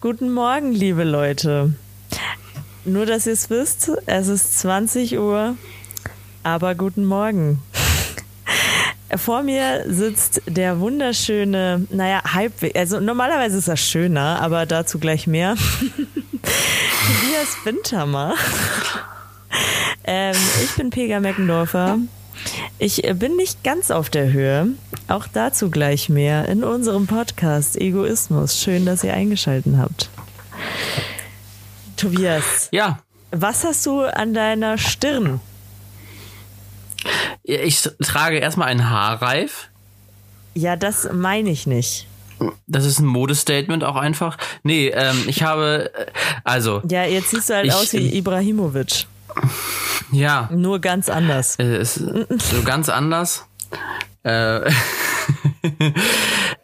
Guten Morgen, liebe Leute. Nur, dass ihr es wisst, es ist 20 Uhr, aber guten Morgen. Vor mir sitzt der wunderschöne, naja, halbwegs, also normalerweise ist er schöner, aber dazu gleich mehr. Tobias Wintermer. Ähm, ich bin Pega Meckendorfer. Ich bin nicht ganz auf der Höhe. Auch dazu gleich mehr in unserem Podcast Egoismus. Schön, dass ihr eingeschaltet habt. Tobias. Ja. Was hast du an deiner Stirn? Ich trage erstmal einen Haarreif. Ja, das meine ich nicht. Das ist ein Modestatement auch einfach. Nee, ähm, ich habe, äh, also. Ja, jetzt siehst du halt ich, aus wie Ibrahimovic. Ja. Nur ganz anders. Äh, so ganz anders. Äh,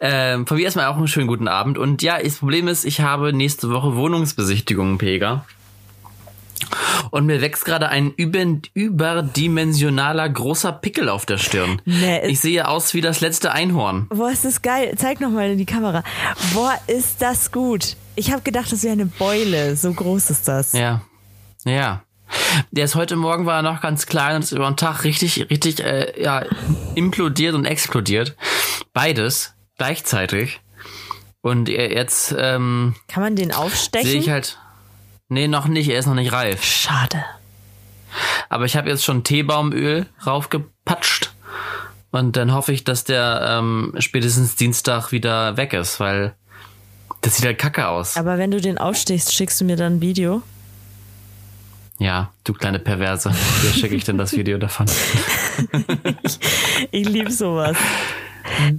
ähm, von mir erstmal auch einen schönen guten Abend. Und ja, das Problem ist, ich habe nächste Woche Wohnungsbesichtigungen, Pega. Und mir wächst gerade ein über, überdimensionaler großer Pickel auf der Stirn. Nee, ich sehe aus wie das letzte Einhorn. Boah, ist das geil. Zeig nochmal in die Kamera. Boah, ist das gut. Ich habe gedacht, das wäre eine Beule. So groß ist das. Ja. Ja. Der ist heute Morgen war er noch ganz klein und ist über den Tag richtig, richtig, äh, ja, implodiert und explodiert. Beides gleichzeitig. Und jetzt ähm, kann man den aufstechen? Sehe ich halt. Nee, noch nicht. Er ist noch nicht reif. Schade. Aber ich habe jetzt schon Teebaumöl raufgepatscht. Und dann hoffe ich, dass der ähm, spätestens Dienstag wieder weg ist, weil das sieht halt kacke aus. Aber wenn du den aufstichst, schickst du mir dann ein Video? Ja, du kleine Perverse. Hier schicke ich denn das Video davon. ich ich liebe sowas.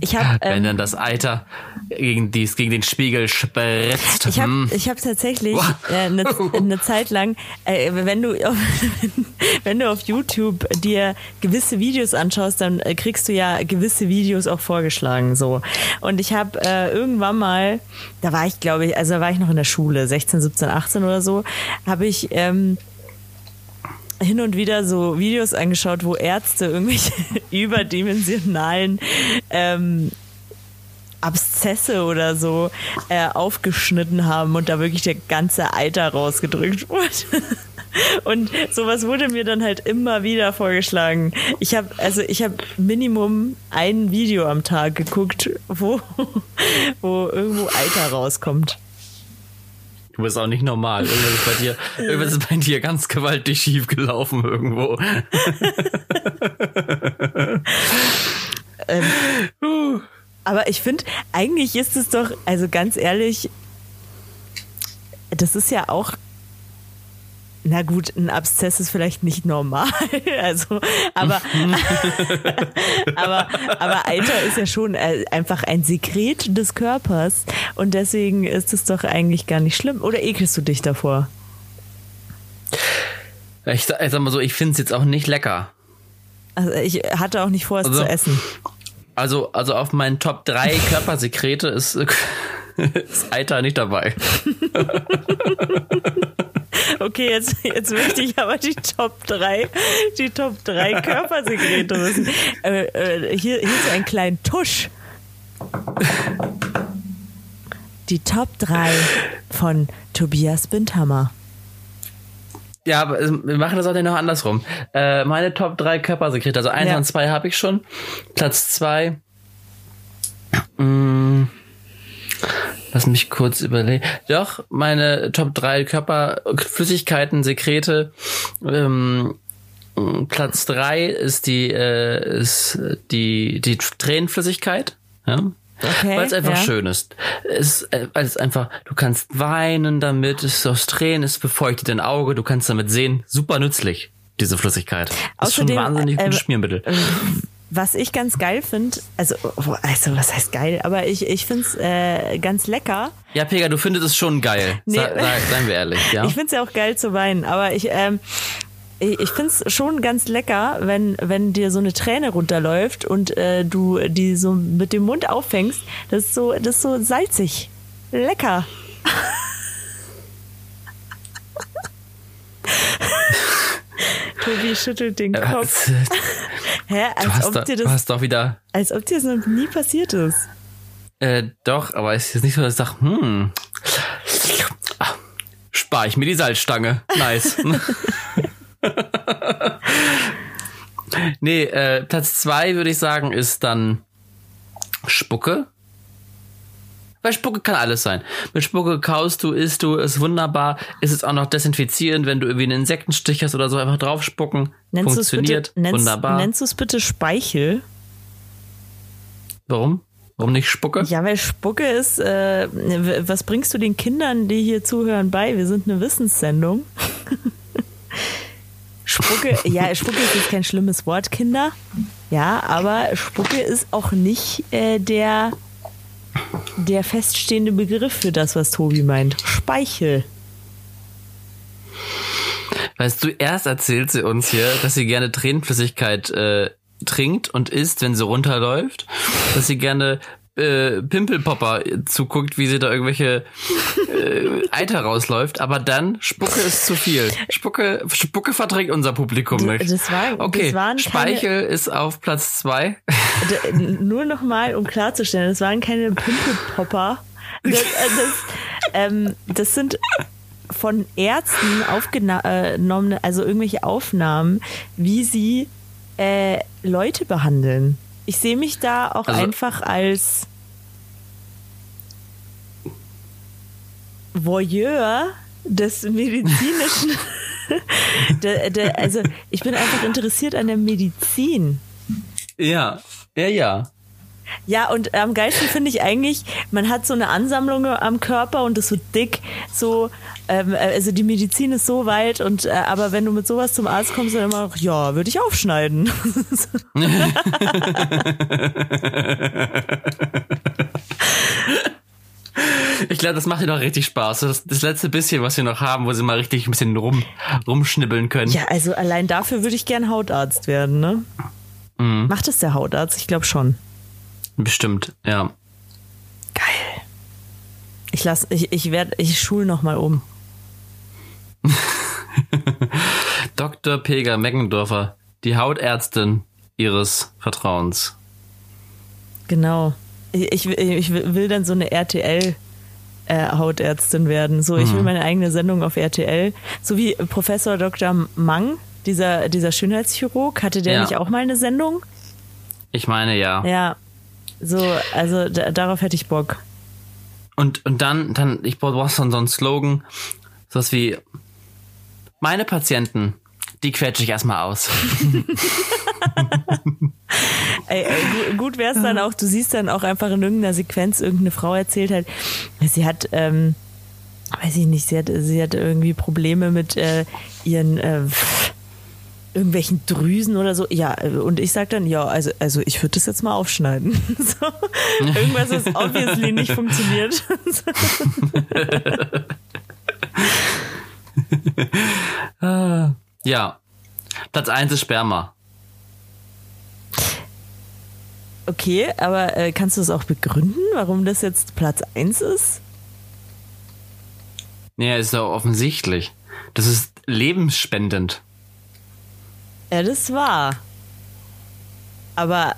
Ich hab, Wenn ähm, dann das Eiter gegen, dies, gegen den Spiegel spritzt. Ich habe hm. ich hab tatsächlich eine äh, ne Zeit lang, äh, wenn, du, wenn du auf YouTube dir gewisse Videos anschaust, dann äh, kriegst du ja gewisse Videos auch vorgeschlagen. so. Und ich habe äh, irgendwann mal, da war ich glaube ich, also da war ich noch in der Schule, 16, 17, 18 oder so, habe ich... Ähm, hin und wieder so Videos angeschaut, wo Ärzte irgendwelche überdimensionalen ähm, Abszesse oder so äh, aufgeschnitten haben und da wirklich der ganze Eiter rausgedrückt wurde. Und sowas wurde mir dann halt immer wieder vorgeschlagen. Ich habe also ich habe Minimum ein Video am Tag geguckt, wo wo irgendwo Eiter rauskommt. Du bist auch nicht normal. Irgendwas ist bei dir, irgendwas ist bei dir ganz gewaltig schief gelaufen irgendwo. ähm, aber ich finde, eigentlich ist es doch, also ganz ehrlich, das ist ja auch na gut, ein Abszess ist vielleicht nicht normal, also, aber, aber, aber Eiter ist ja schon äh, einfach ein Sekret des Körpers und deswegen ist es doch eigentlich gar nicht schlimm. Oder ekelst du dich davor? Ich, ich sag mal so, ich finde es jetzt auch nicht lecker. Also ich hatte auch nicht vor, es also, zu essen. Also, also auf meinen Top 3 Körpersekrete ist, ist Eiter nicht dabei. Okay, jetzt, jetzt möchte ich aber die Top 3, die Top 3 Körpersekrete wissen. Äh, äh, hier, hier ist ein kleiner Tusch. Die Top 3 von Tobias Bindhammer. Ja, aber wir machen das auch noch andersrum. Äh, meine Top 3 Körpersekrete, also 1 ja. und 2 habe ich schon. Platz 2. Mh, Lass mich kurz überlegen. Doch, meine Top 3 Körperflüssigkeiten, Sekrete. Ähm, Platz 3 ist die, äh, ist die, die Tränenflüssigkeit. Ja. Okay, weil es einfach ja. schön ist. Es, weil es einfach, du kannst weinen damit, es ist aus Tränen, es befeuchtet dein Auge, du kannst damit sehen. Super nützlich, diese Flüssigkeit. Das Außerdem, ist schon wahnsinnig äh, gutes Schmiermittel. Äh, was ich ganz geil finde, also, also was heißt geil, aber ich, ich finde es äh, ganz lecker. Ja, Pega, du findest es schon geil. Nee. Sa seien wir ehrlich, ja. Ich finde es ja auch geil zu weinen, aber ich, ähm, ich finde es schon ganz lecker, wenn, wenn dir so eine Träne runterläuft und äh, du die so mit dem Mund auffängst. Das ist so, das ist so salzig. Lecker. Tobi schüttelt den Kopf. Hä? Als ob da, dir das, du hast doch wieder. Als ob dir das noch nie passiert ist. Äh, doch, aber es ist nicht so, dass ich sage, hm. spare ich mir die Salzstange. Nice. nee, äh, Platz zwei würde ich sagen ist dann Spucke. Weil Spucke kann alles sein. Mit Spucke kaust du, isst du, ist wunderbar. Ist es auch noch desinfizierend, wenn du irgendwie einen Insektenstich hast oder so, einfach drauf spucken. Nennst Funktioniert. Bitte, nennst, wunderbar. Nennst du es bitte Speichel? Warum? Warum nicht Spucke? Ja, weil Spucke ist, äh, was bringst du den Kindern, die hier zuhören, bei? Wir sind eine Wissenssendung. Spucke, ja, Spucke ist jetzt kein schlimmes Wort, Kinder. Ja, aber Spucke ist auch nicht äh, der, der feststehende Begriff für das, was Tobi meint. Speichel. Weißt du, erst erzählt sie uns hier, dass sie gerne Tränenflüssigkeit äh, trinkt und isst, wenn sie runterläuft, dass sie gerne äh, Pimpelpopper zuguckt, wie sie da irgendwelche äh, Eiter rausläuft, aber dann Spucke ist zu viel. Spucke, Spucke verdrängt unser Publikum nicht. Das war, okay, das waren Speichel keine, ist auf Platz zwei. nur nochmal, um klarzustellen, das waren keine Pimpelpopper. Das, äh, das, ähm, das sind von Ärzten aufgenommene, also irgendwelche Aufnahmen, wie sie äh, Leute behandeln. Ich sehe mich da auch Also- einfach als Voyeur des medizinischen. der, der, also ich bin einfach interessiert an der Medizin. Ja, ja, ja. Ja, und am geilsten finde ich eigentlich, man hat so eine Ansammlung am Körper und ist so dick, so, ähm, also die Medizin ist so weit und äh, aber wenn du mit sowas zum Arzt kommst, dann immer noch, ja, würde ich aufschneiden. Ich glaube, das macht dir doch richtig Spaß. Das, das letzte bisschen, was wir noch haben, wo sie mal richtig ein bisschen rum, rumschnibbeln können. ja, also allein dafür würde ich gern Hautarzt werden, ne? Mhm. Macht es der Hautarzt? Ich glaube schon. Bestimmt, ja. Geil. Ich lass, ich, ich werde, ich schul noch mal um. Dr. Pega Meggendorfer, die Hautärztin ihres Vertrauens. Genau. Ich, ich, ich will dann so eine RTL äh, Hautärztin werden. So, ich will meine eigene Sendung auf RTL. So wie Professor Dr. Mang, dieser, dieser Schönheitschirurg, hatte der Ja. nicht auch mal eine Sendung? Ich meine ja. Ja. So, also da, darauf hätte ich Bock. Und, und dann, dann, ich brauche so einen Slogan, sowas wie, meine Patienten, die quetsche ich erstmal aus. Ey, ey, gut, wäre es dann auch, du siehst dann auch einfach in irgendeiner Sequenz, irgendeine Frau erzählt halt, sie hat, ähm, weiß ich nicht, sie hat, sie hat irgendwie Probleme mit äh, ihren äh, irgendwelchen Drüsen oder so. Ja, äh, und ich sag dann, ja, also, also ich würde das jetzt mal aufschneiden. so, irgendwas, was obviously nicht funktioniert. Ja. Platz 1 ist Sperma. okay, aber äh, kannst du es auch begründen, warum das jetzt Platz 1 ist? Ja, ist doch offensichtlich. Das ist lebensspendend. Ja, das war. Aber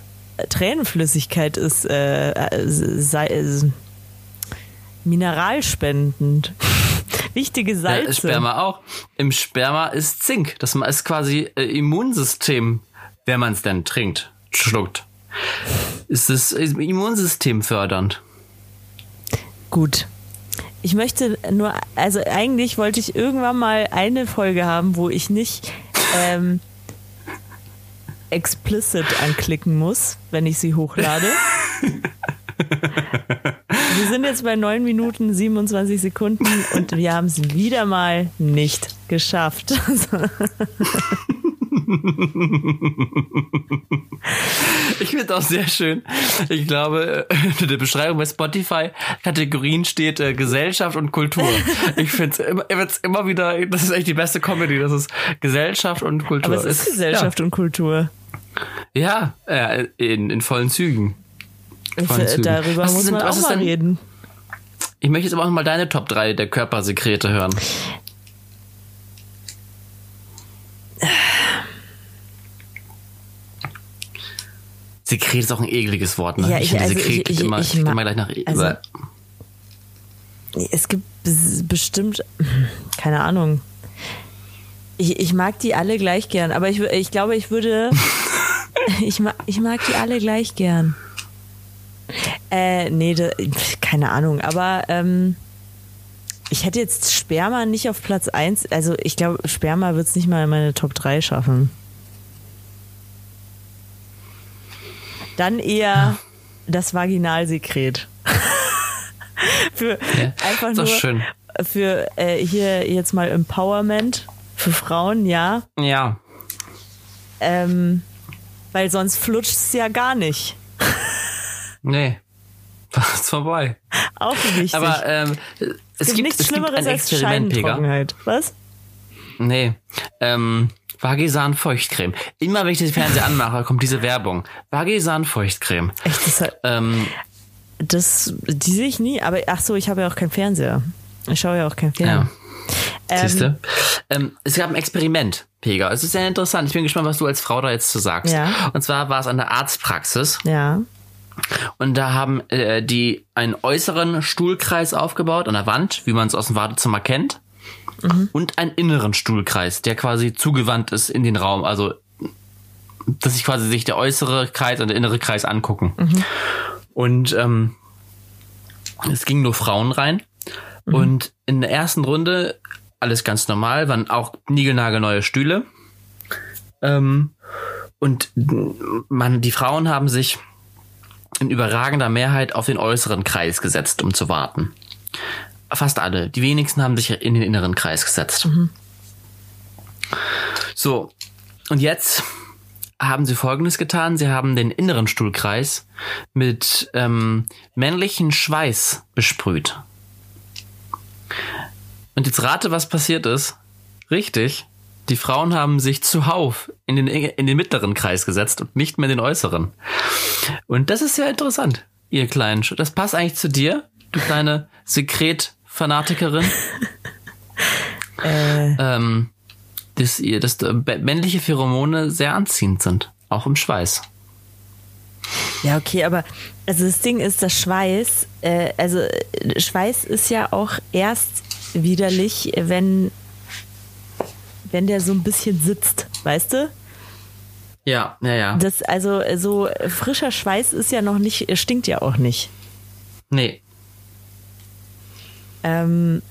Tränenflüssigkeit ist äh, äh, sei, äh, mineralspendend. Wichtige Ja, Salze. Sperma auch. Im Sperma ist Zink. Das ist quasi äh, Immunsystem, wenn man es denn trinkt, schluckt. Ist das Immunsystem fördernd. Gut. Ich möchte nur, also eigentlich wollte ich irgendwann mal eine Folge haben, wo ich nicht ähm, explicit anklicken muss, wenn ich sie hochlade. Wir sind jetzt bei 9 Minuten 27 Sekunden und wir haben es wieder mal nicht geschafft. Ich finde auch sehr schön. Ich glaube, äh, in der Beschreibung bei Spotify Kategorien steht äh, Gesellschaft und Kultur. Ich finde es immer, wieder, das ist echt die beste Comedy. Das ist Gesellschaft und Kultur. Aber es ist Gesellschaft und Kultur. Ja, ja äh, in, in vollen Zügen. F- Zügen. Darüber Was muss sind- man was auch ist mal denn- reden. Ich möchte jetzt aber auch mal deine Top 3 der Körpersekrete hören. Sekret ist auch ein ekliges Wort, ne? Ja, ich- finde also Sekret ich- ich- immer, ich ich immer gleich nach. also- es gibt bestimmt, keine Ahnung. Ich, ich mag die alle gleich gern, aber ich, ich glaube, ich würde. ich, mag, ich mag die alle gleich gern. Äh, nee, de, keine Ahnung, aber ähm, ich hätte jetzt Sperma nicht auf Platz 1. Also ich glaube, Sperma wird es nicht mal in meine Top 3 schaffen. Dann eher das Vaginalsekret. für ja, einfach nur schön. für äh, hier jetzt mal Empowerment für Frauen, ja. Ja. Ähm, weil sonst flutscht es ja gar nicht. Nee. Das ist vorbei. Auch wichtig. Aber ähm, es, es gibt, nichts es Schlimmeres gibt ein als Scheidentrockenheit. Was? Nee. Ähm, Vagisan Feuchtcreme. Immer wenn ich den Fernseher anmache, kommt diese Werbung. Vagisan Feuchtcreme. Echt? Das, hat, ähm, das die sehe ich nie, aber ach so, ich habe ja auch keinen Fernseher. Ich schaue ja auch keinen Fernseher. Ja. Ähm, Siehste? Ähm, es gab ein Experiment, Pega. Es ist sehr interessant. Ich bin gespannt, was du als Frau da jetzt zu sagst. Ja. Und zwar war es an der Arztpraxis. Ja. Und da haben äh, die einen äußeren Stuhlkreis aufgebaut an der Wand, wie man es aus dem Wartezimmer kennt mhm. und einen inneren Stuhlkreis, der quasi zugewandt ist in den Raum. Also, dass sich quasi sich der äußere Kreis und der innere Kreis angucken. Mhm. Und ähm, es gingen nur Frauen rein. Mhm. Und in der ersten Runde alles ganz normal, waren auch niegelnagelneue Stühle. Ähm, und man, die Frauen haben sich in überragender Mehrheit auf den äußeren Kreis gesetzt, um zu warten. Fast alle. Die wenigsten haben sich in den inneren Kreis gesetzt. Mhm. So, und jetzt haben sie Folgendes getan. Sie haben den inneren Stuhlkreis mit ähm, männlichen Schweiß besprüht. Und jetzt rate, was passiert ist. Richtig. Die Frauen haben sich zuhauf in den, in den mittleren Kreis gesetzt und nicht mehr den äußeren. Und das ist sehr interessant, ihr kleinen. Sch das passt eigentlich zu dir, du kleine Sekret Fanatikerin. äh. ähm, dass, ihr, dass männliche Pheromone sehr anziehend sind, auch im Schweiß. Ja, okay, aber also das Ding ist, das Schweiß, äh, also Schweiß ist ja auch erst widerlich, wenn, wenn der so ein bisschen sitzt, weißt du? Ja, ja, ja. Das, also so frischer Schweiß ist ja noch nicht, stinkt ja auch nicht. Nee. Ähm,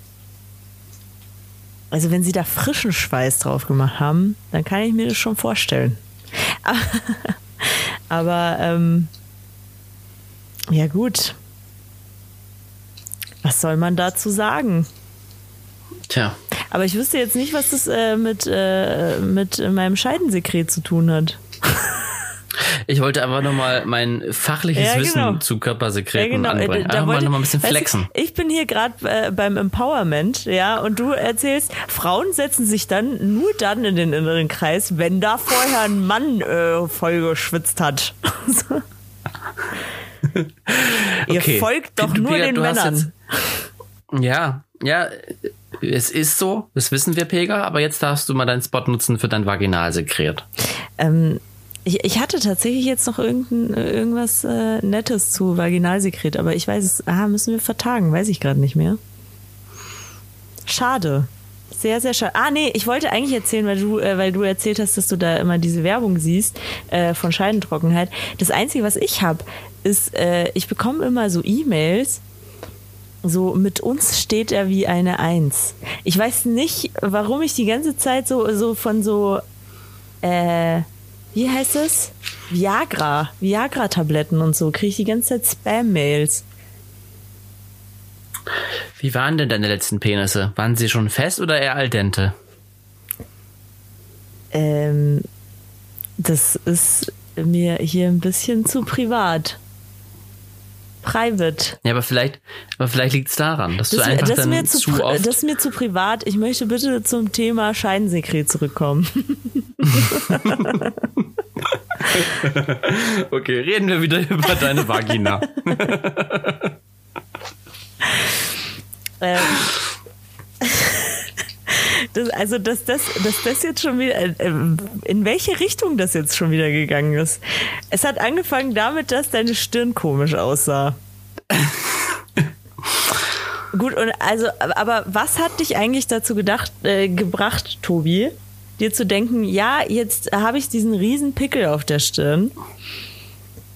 also wenn sie da frischen Schweiß drauf gemacht haben, dann kann ich mir das schon vorstellen. Aber ähm, ja gut. Was soll man dazu sagen? Tja. Aber ich wüsste jetzt nicht, was das äh, mit, äh, mit meinem Scheidensekret zu tun hat. Ich wollte einfach nochmal mein fachliches ja, genau. Wissen zu Körpersekreten ja, genau. anbringen. Einfach wollte, mal nochmal ein bisschen flexen. Ich, ich bin hier gerade äh, beim Empowerment, ja, und du erzählst, Frauen setzen sich dann nur dann in den inneren Kreis, wenn da vorher ein Mann äh, voll geschwitzt hat. Ihr okay. folgt doch nur Pega, den Männern. Jetzt, ja, ja, es ist so, das wissen wir, Pega, aber jetzt darfst du mal deinen Spot nutzen für dein Vaginalsekret. Ähm, ich, ich hatte tatsächlich jetzt noch irgendein, irgendwas äh, Nettes zu Vaginalsekret, aber ich weiß es, ah, müssen wir vertagen, weiß ich gerade nicht mehr. Schade. Sehr, sehr schade. Ah, nee, ich wollte eigentlich erzählen, weil du, äh, weil du erzählt hast, dass du da immer diese Werbung siehst äh, von Scheidentrockenheit. Das Einzige, was ich habe, ist, äh, ich bekomme immer so E-Mails, so mit uns steht er wie eine Eins. Ich weiß nicht, warum ich die ganze Zeit so, so von so, äh, wie heißt es? Viagra, Viagra-Tabletten und so, kriege ich die ganze Zeit Spam-Mails. Wie waren denn deine letzten Penisse? Waren sie schon fest oder eher al dente? Ähm, das ist mir hier ein bisschen zu privat. Private. Ja, aber vielleicht, aber vielleicht liegt es daran, dass das, du einfach das dann zu, zu oft... Das ist mir zu privat. Ich möchte bitte zum Thema Scheidensekret zurückkommen. okay, reden wir wieder über deine Vagina. ähm, das, also, dass das, dass das jetzt schon wieder, äh, in welche Richtung das jetzt schon wieder gegangen ist. Es hat angefangen damit, dass deine Stirn komisch aussah. Gut, und also, aber was hat dich eigentlich dazu gedacht, äh, gebracht, Tobi, dir zu denken, ja, jetzt habe ich diesen riesen Pickel auf der Stirn.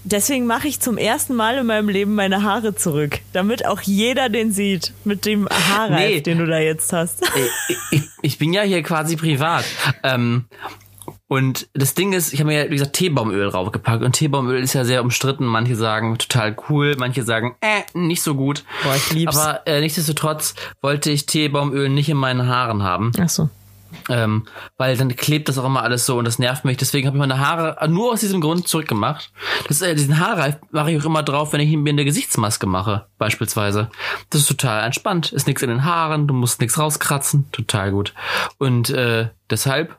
Deswegen mache ich zum ersten Mal in meinem Leben meine Haare zurück, damit auch jeder den sieht mit dem Haarreif, nee. den du da jetzt hast. Ich, ich, ich bin ja hier quasi privat. Ähm, und das Ding ist, ich habe mir, wie gesagt, Teebaumöl draufgepackt. Und Teebaumöl ist ja sehr umstritten. Manche sagen total cool, manche sagen, äh, nicht so gut. Boah, ich lieb's. Aber äh, nichtsdestotrotz wollte ich Teebaumöl nicht in meinen Haaren haben. Ach so. Ähm, weil dann klebt das auch immer alles so und das nervt mich. Deswegen habe ich meine Haare nur aus diesem Grund zurückgemacht. Das, äh, diesen Haarreif mache ich auch immer drauf, wenn ich mir eine Gesichtsmaske mache, beispielsweise. Das ist total entspannt. Ist nichts in den Haaren, du musst nichts rauskratzen. Total gut. Und äh, deshalb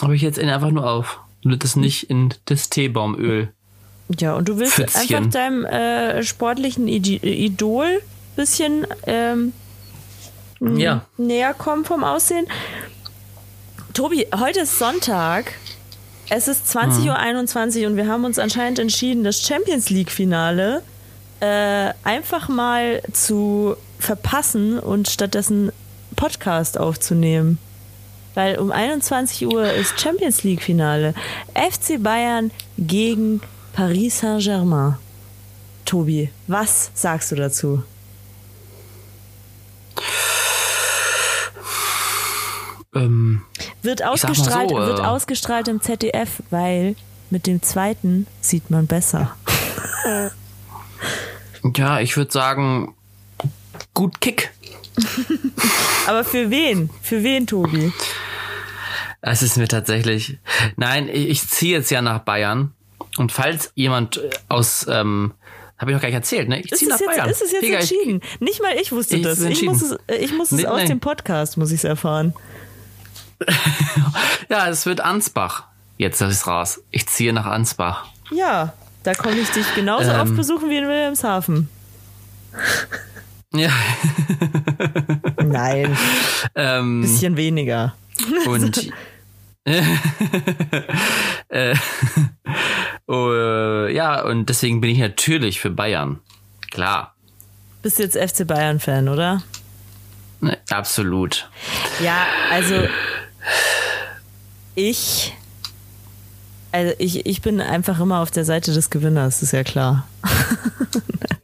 habe ich jetzt ihn einfach nur auf. Und das nicht in das Teebaumöl. Ja, und du willst Pfützchen. einfach deinem äh, sportlichen Idol bisschen ähm, ja. näher kommen vom Aussehen. Tobi, heute ist Sonntag. Es ist 20.21 Uhr und wir haben uns anscheinend entschieden, das Champions League-Finale äh, einfach mal zu verpassen und stattdessen Podcast aufzunehmen weil um 21 Uhr ist Champions League Finale. FC Bayern gegen Paris Saint-Germain. Tobi, was sagst du dazu? Ähm, wird ausgestrahlt, so, äh, wird ausgestrahlt im ZDF, weil mit dem zweiten sieht man besser. ja, ich würde sagen, gut Kick. Aber für wen? Für wen, Tobi? Es ist mir tatsächlich. Nein, ich ziehe jetzt ja nach Bayern. Und falls jemand äh, aus, ähm, habe ich noch gar nicht erzählt, ne? Ich ziehe nach jetzt, Bayern. Ist es jetzt Digga, entschieden? Ich, nicht mal ich wusste das. Ich muss es, äh, ich muss es nee, aus nee. dem Podcast, muss ich es erfahren. ja, es wird Ansbach. Jetzt ist es raus. Ich ziehe nach Ansbach. Ja, da komme ich dich genauso ähm, oft besuchen wie in Wilhelmshaven. Ja. Nein. Ähm, Bisschen weniger. Und äh, uh, ja, und deswegen bin ich natürlich für Bayern. Klar. Bist jetzt FC Bayern-Fan, oder? Ne, absolut. Ja, also ich. Also ich, ich bin einfach immer auf der Seite des Gewinners, ist ja klar.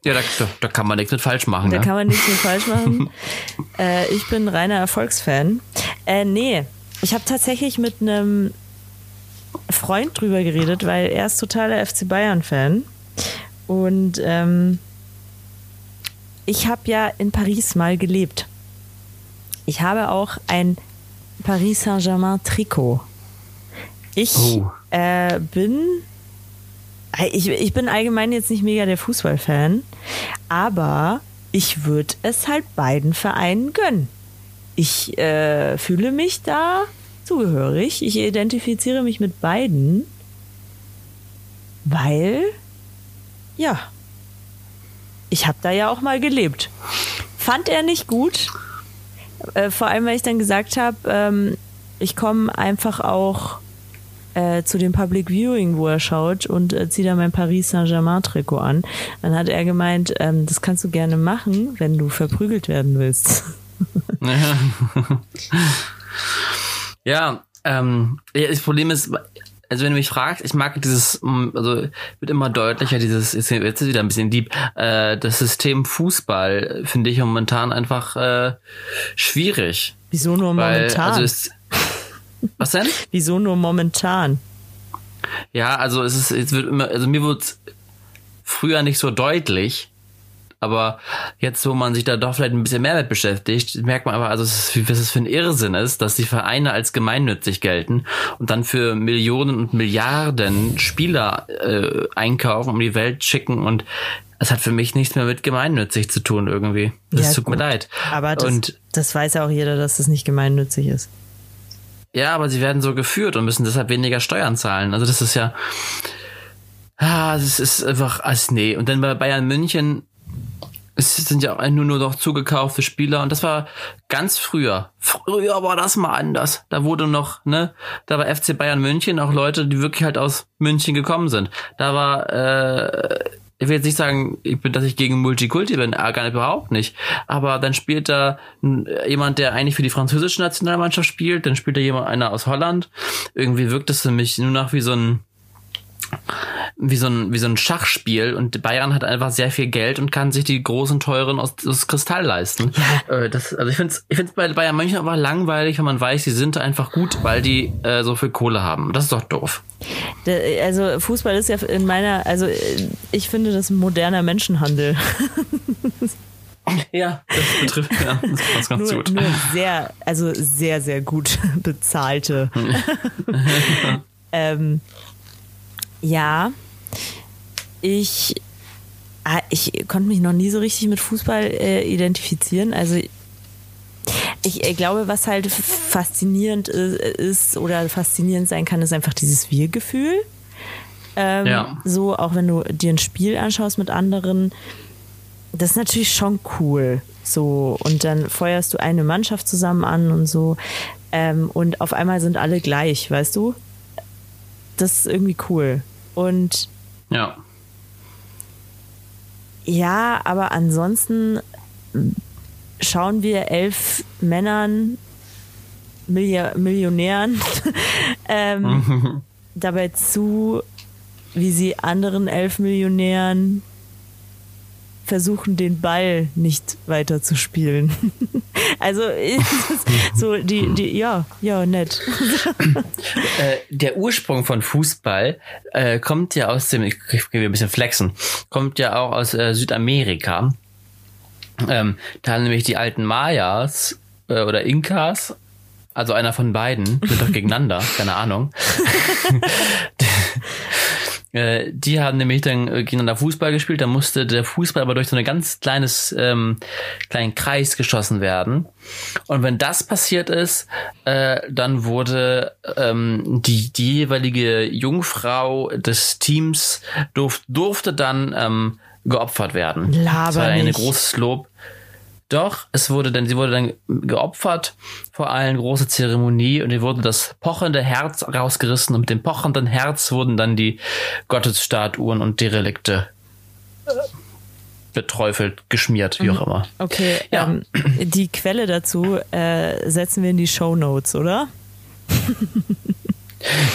Ja, da, da, kann man nichts mit falsch machen. Da ne? kann man nichts mit falsch machen. äh, ich bin reiner Erfolgsfan. Äh, nee, ich habe tatsächlich mit einem Freund drüber geredet, weil er ist totaler FC Bayern-Fan. Und ähm, ich habe ja in Paris mal gelebt. Ich habe auch ein Paris Saint-Germain-Trikot. Ich oh. äh, bin ich, ich bin allgemein jetzt nicht mega der Fußballfan, aber ich würde es halt beiden Vereinen gönnen. Ich äh, fühle mich da zugehörig. Ich identifiziere mich mit beiden, weil, ja, ich habe da ja auch mal gelebt. Fand er nicht gut, äh, vor allem weil ich dann gesagt habe, ähm, ich komme einfach auch äh, zu dem Public Viewing, wo er schaut und äh, zieht da mein Paris Saint-Germain-Trikot an. Dann hat er gemeint, ähm, das kannst du gerne machen, wenn du verprügelt werden willst. ja, ähm, das Problem ist, also wenn du mich fragst, ich mag dieses, mm, also wird immer deutlicher, dieses, jetzt ist wieder ein bisschen deep, äh, das System Fußball finde ich momentan einfach äh, schwierig. Wieso nur weil, momentan? Also es, was denn? Wieso nur momentan? Ja, also es ist, es wird immer, also mir wird früher nicht so deutlich, aber jetzt, wo man sich da doch vielleicht ein bisschen mehr mit beschäftigt, merkt man aber, also was es für ein Irrsinn ist, dass die Vereine als gemeinnützig gelten und dann für Millionen und Milliarden Spieler äh, einkaufen, um die Welt schicken und es hat für mich nichts mehr mit gemeinnützig zu tun irgendwie. Das ja, tut gut. mir leid. Aber das, und, das weiß ja auch jeder, dass das nicht gemeinnützig ist. Ja, aber sie werden so geführt und müssen deshalb weniger Steuern zahlen. Also das ist ja, ah, das ist einfach, also nee. Und dann bei Bayern München, es sind ja auch nur, nur noch zugekaufte Spieler und das war ganz früher. Früher war das mal anders. Da wurde noch, ne, da war FC Bayern München auch Leute, die wirklich halt aus München gekommen sind. Da war, äh, ich will jetzt nicht sagen, ich bin, dass ich gegen Multikulti bin, äh, gar nicht, überhaupt nicht. Aber dann spielt da jemand, der eigentlich für die französische Nationalmannschaft spielt, dann spielt da jemand einer aus Holland. Irgendwie wirkt es für mich nur noch wie so ein wie so ein wie so ein Schachspiel und Bayern hat einfach sehr viel Geld und kann sich die großen teuren aus, aus Kristall leisten. Ja. Äh, das, also ich finde es ich find's bei Bayern München aber langweilig, wenn man weiß, sie sind einfach gut, weil die äh, so viel Kohle haben. Das ist doch doof. Also Fußball ist ja in meiner, also ich finde das moderner Menschenhandel. Ja, das betrifft ja, das passt ganz nur, gut. Nur sehr, also sehr, sehr gut bezahlte. ähm, ja, ich, ah, ich konnte mich noch nie so richtig mit Fußball äh, identifizieren. Also ich, ich, glaube, was halt faszinierend ist, ist, oder faszinierend sein kann, ist einfach dieses Wir-Gefühl. Ähm, ja. So, auch wenn du dir ein Spiel anschaust mit anderen, das ist natürlich schon cool. So, und dann feuerst du eine Mannschaft zusammen an und so. Ähm, und auf einmal sind alle gleich, weißt du? Das ist irgendwie cool. Und ja. Ja, aber ansonsten schauen wir elf Männern, Millionären, ähm, dabei zu, wie sie anderen elf Millionären versuchen, den Ball nicht weiter zu spielen. also so die, die, ja, ja, nett. äh, der Ursprung von Fußball äh, kommt ja aus dem, ich gehe ein bisschen flexen, kommt ja auch aus äh, Südamerika. Ähm, da haben nämlich die alten Mayas äh, oder Inkas also einer von beiden, sind doch gegeneinander, keine Ahnung. Äh, die haben nämlich dann äh, gegeneinander Fußball gespielt. Da musste der Fußball aber durch so ein ganz kleines ähm, kleinen Kreis geschossen werden. Und wenn das passiert ist, äh, dann wurde ähm, die, die jeweilige Jungfrau des Teams durf, durfte dann ähm, geopfert werden. Laber das war ein großes Lob. Doch, es wurde dann, sie wurde dann geopfert vor allen große Zeremonie und ihr wurde das pochende Herz rausgerissen und mit dem pochenden Herz wurden dann die Gottesstatuen und Derelikte beträufelt, geschmiert, wie auch mhm. immer. Okay, ja. Ähm, die Quelle dazu äh, setzen wir in die Show Notes, oder?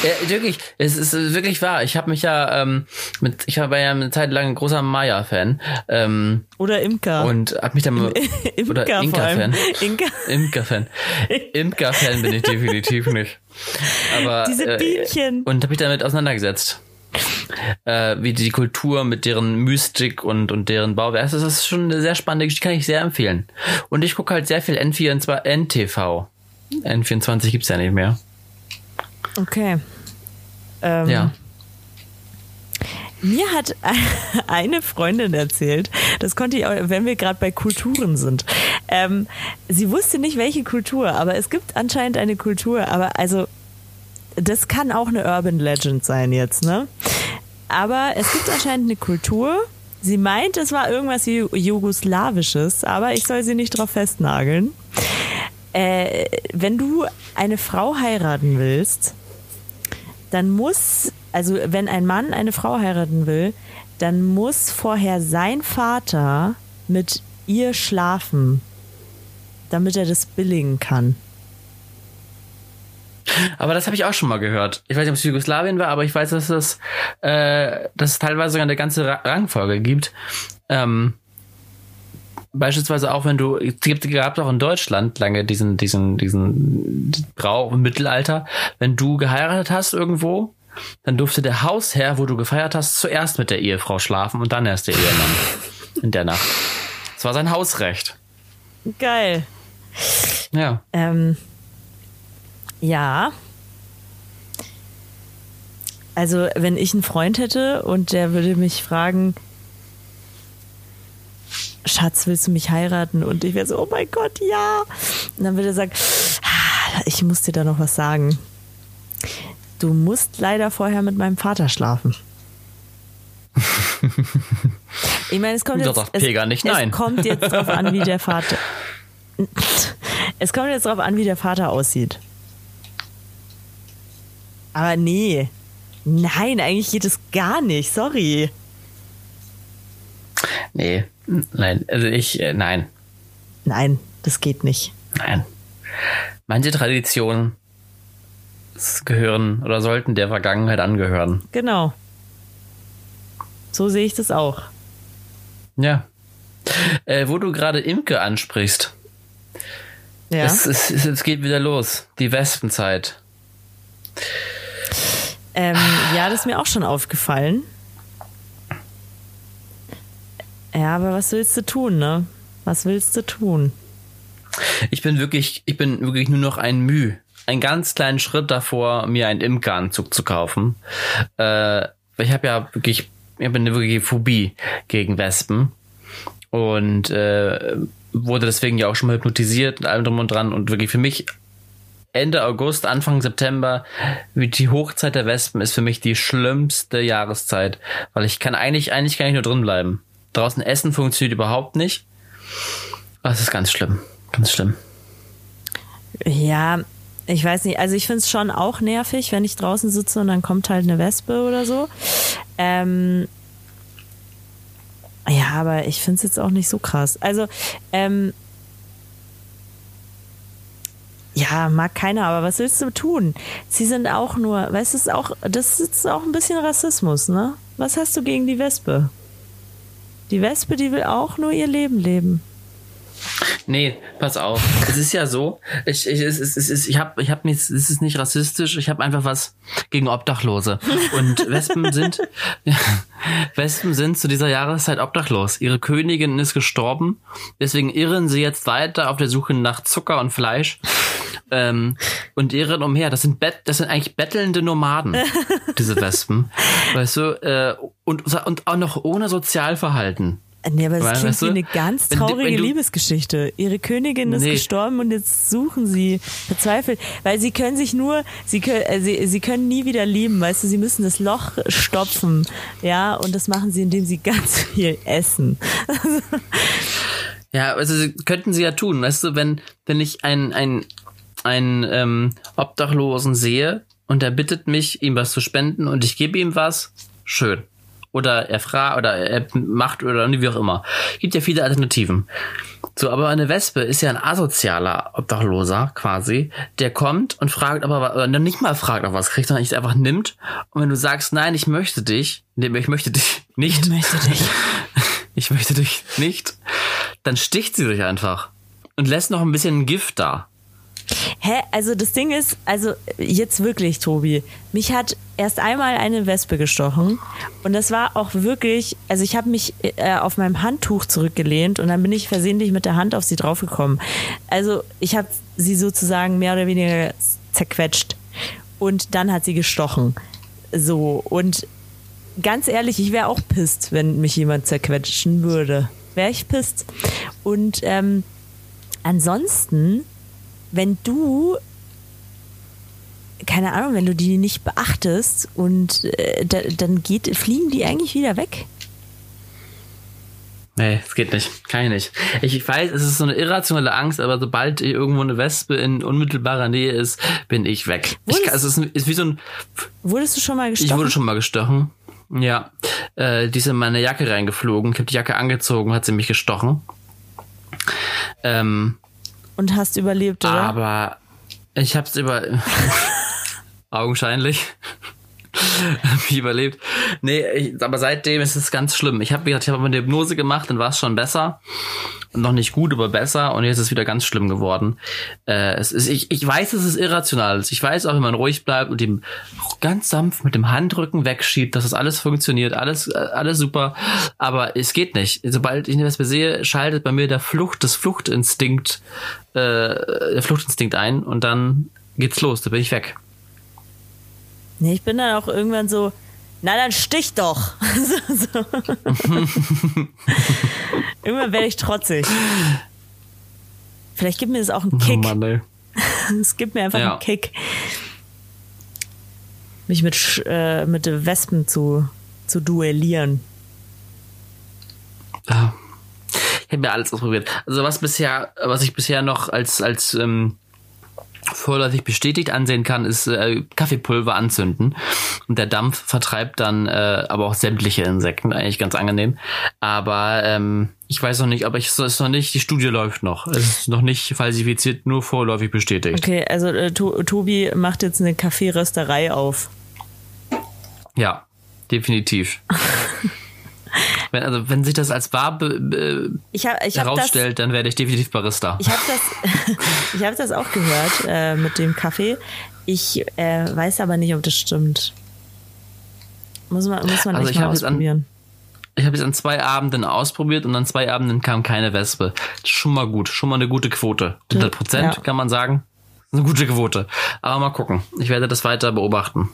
Ja, wirklich, es ist wirklich wahr. Ich habe mich ja ähm, mit, ich war ja eine Zeit lang ein großer Maya-Fan. Ähm, oder Imker. Und hab mich dann mal, Imker oder Inka-Fan. Imker. Imker-Fan. Imker-Fan bin ich definitiv nicht. Aber diese äh, Bienchen. Äh, und habe mich damit auseinandergesetzt. Äh, wie die Kultur mit deren Mystik und, und deren Bauwerk. Das ist schon eine sehr spannende Geschichte, kann ich sehr empfehlen. Und ich gucke halt sehr viel N24, NTV. N24 gibt's ja nicht mehr. Okay. Ähm, ja. Mir hat eine Freundin erzählt, das konnte ich auch, wenn wir gerade bei Kulturen sind. Ähm, sie wusste nicht, welche Kultur, aber es gibt anscheinend eine Kultur, aber also, das kann auch eine Urban Legend sein jetzt, ne? Aber es gibt anscheinend eine Kultur. Sie meint, es war irgendwas Jugoslawisches, aber ich soll sie nicht drauf festnageln. Äh, wenn du eine Frau heiraten willst, dann muss, also wenn ein Mann eine Frau heiraten will, dann muss vorher sein Vater mit ihr schlafen, damit er das billigen kann. Aber das habe ich auch schon mal gehört. Ich weiß nicht, ob es Jugoslawien war, aber ich weiß, dass es, äh, dass es teilweise sogar eine ganze Rangfolge gibt. Ähm, beispielsweise auch wenn du, es gibt, gab auch in Deutschland lange diesen, diesen, diesen Brauch im Mittelalter, wenn du geheiratet hast irgendwo, dann durfte der Hausherr, wo du gefeiert hast, zuerst mit der Ehefrau schlafen und dann erst der Ehemann in der Nacht. Das war sein Hausrecht. Geil. Ja. Ähm, ja. Also, wenn ich einen Freund hätte und der würde mich fragen, Schatz, willst du mich heiraten? Und ich wäre so, oh mein Gott, ja. Und dann würde er sagen, ah, ich muss dir da noch was sagen. Du musst leider vorher mit meinem Vater schlafen. ich meine, es kommt jetzt, es, nicht nein. es kommt jetzt drauf an, wie der Vater. Es kommt jetzt drauf an, wie der Vater aussieht. Aber nee. Nein, eigentlich geht es gar nicht. Sorry. Nee, nein, also ich, äh, nein, Nein, das geht nicht. nein. Manche Traditionen gehören oder sollten der Vergangenheit angehören. Genau. So sehe ich das auch. Ja. Äh, wo du gerade Imke ansprichst, Ja. es, es, es, geht wieder los. Die Wespenzeit. Ähm, ja, das ist mir auch schon aufgefallen. Ja, aber was willst du tun, ne? Was willst du tun? Ich bin wirklich, ich bin wirklich nur noch ein Müh. Einen ganz kleinen Schritt davor, mir einen Imkeranzug zu kaufen. Äh, ich habe ja wirklich, ich habe eine wirkliche Phobie gegen Wespen. Und äh, wurde deswegen ja auch schon mal hypnotisiert und allem drum und dran. Und wirklich für mich Ende August, Anfang September, die Hochzeit der Wespen ist für mich die schlimmste Jahreszeit. Weil ich kann eigentlich, eigentlich kann ich nur drin bleiben. Draußen essen funktioniert überhaupt nicht. Das ist ganz schlimm. Ganz schlimm. Ja, ich weiß nicht. Also ich finde es schon auch nervig, wenn ich draußen sitze und dann kommt halt eine Wespe oder so. Ähm, ja, aber ich finde es jetzt auch nicht so krass. Also, ähm, ja, mag keiner, aber was willst du tun? Sie sind auch nur, weißt du, das ist auch ein bisschen Rassismus, ne? Was hast du gegen die Wespe? Die Wespe, die will auch nur ihr Leben leben. Nee, pass auf. Es ist ja so, ich, ich, es, es, es, ist- ich habe ich hab nichts, es ist nicht rassistisch, ich habe einfach was gegen Obdachlose. Und Wespen sind, Wespen sind zu dieser Jahreszeit obdachlos. Ihre Königin ist gestorben, deswegen irren sie jetzt weiter auf der Suche nach Zucker und Fleisch. Ähm, und irren umher. Das sind Bett, das sind eigentlich bettelnde Nomaden, diese Wespen. Weißt du, äh, und, und auch noch ohne Sozialverhalten. Nee, aber das klingt weißt wie du, eine ganz wenn traurige wenn du- Liebesgeschichte. Ihre Königin ist Nee. gestorben und jetzt suchen sie verzweifelt, weil sie können sich nur, sie können, äh, sie, sie können nie wieder lieben, weißt du, sie müssen das Loch stopfen, ja, und das machen sie, indem sie ganz viel essen. Ja, also sie- könnten sie ja tun, weißt du, wenn, wenn ich einen, einen, einen ähm, Obdachlosen sehe und er bittet mich, ihm was zu spenden und ich gebe ihm was, schön. Oder er fragt oder er macht oder wie auch immer. Gibt ja viele Alternativen. So, aber eine Wespe ist ja ein asozialer Obdachloser quasi, der kommt und fragt aber, oder nicht mal fragt, ob er was kriegt, sondern ich einfach nimmt. Und wenn du sagst, nein, ich möchte dich, nee, ich möchte dich nicht, Ich möchte dich. ich möchte dich nicht, dann sticht sie dich einfach und lässt noch ein bisschen Gift da. Hä? Also das Ding ist, also jetzt wirklich, Tobi, mich hat erst einmal eine Wespe gestochen und das war auch wirklich, also ich habe mich äh, auf meinem Handtuch zurückgelehnt und dann bin ich versehentlich mit der Hand auf sie draufgekommen. Also ich habe sie sozusagen mehr oder weniger zerquetscht und dann hat sie gestochen. So und ganz ehrlich, ich wäre auch pisst, wenn mich jemand zerquetschen würde. Wäre ich pisst. Und ähm, ansonsten, wenn du, keine Ahnung, wenn du die nicht beachtest und äh, da, dann geht, fliegen die eigentlich wieder weg. Nee, es geht nicht. Kann ich nicht. Ich weiß, es ist so eine irrationale Angst, aber sobald irgendwo eine Wespe in unmittelbarer Nähe ist, bin ich weg. Ich, kann- es ist, ist wie so ein, Wurdest du schon mal ich gestochen? wurde schon mal gestochen. Ja, äh, die ist in meine Jacke reingeflogen. Ich habe die Jacke angezogen, hat sie mich gestochen. Ähm, und hast überlebt, oder? Aber ich hab's über augenscheinlich überlebt. Nee, ich, aber seitdem ist es ganz schlimm. Ich habe gesagt, ich habe eine Hypnose gemacht, dann war es schon besser. Noch nicht gut, aber besser. Und jetzt ist es wieder ganz schlimm geworden. Äh, es ist, ich, ich weiß, es ist irrational. Ich weiß auch, wenn man ruhig bleibt und ihm ganz sanft mit dem Handrücken wegschiebt, dass das alles funktioniert, alles, äh, alles super. Aber es geht nicht. Sobald ich etwas sehe, schaltet bei mir der Flucht, das Fluchtinstinkt, äh, der Fluchtinstinkt ein und dann geht's los. Da bin ich weg. Nee, ich bin dann auch irgendwann so, na dann stich doch. so, so. irgendwann werde ich trotzig. Vielleicht gibt mir das auch einen Kick. Oh Mann. Es gibt mir einfach Ja. einen Kick, mich mit, äh, mit Wespen zu, zu duellieren. Ja. Ich habe ja alles ausprobiert. Also was bisher, was ich bisher noch als als ähm, vorläufig bestätigt ansehen kann, ist äh, Kaffeepulver anzünden. Und der Dampf vertreibt dann äh, aber auch sämtliche Insekten, eigentlich ganz angenehm. Aber ähm, ich weiß noch nicht, aber ich, es ist noch nicht, die Studie läuft noch. Es ist noch nicht falsifiziert, nur vorläufig bestätigt. Okay, also äh, to Tobi macht jetzt eine Kaffeerösterei auf. Ja, definitiv. wenn, also wenn sich das als wahr ich hab, ich herausstellt, das, dann werde ich definitiv Barista. Ich habe das, ich hab das auch gehört äh, mit dem Kaffee. Ich äh, weiß aber nicht, ob das stimmt. Muss man, muss man Also echt ich mal an- ausprobieren. Ich habe es an zwei Abenden ausprobiert und an zwei Abenden kam keine Wespe. Schon mal gut, schon mal eine gute Quote. 100 Prozent Ja. kann man sagen. Eine gute Quote. Aber mal gucken. Ich werde das weiter beobachten.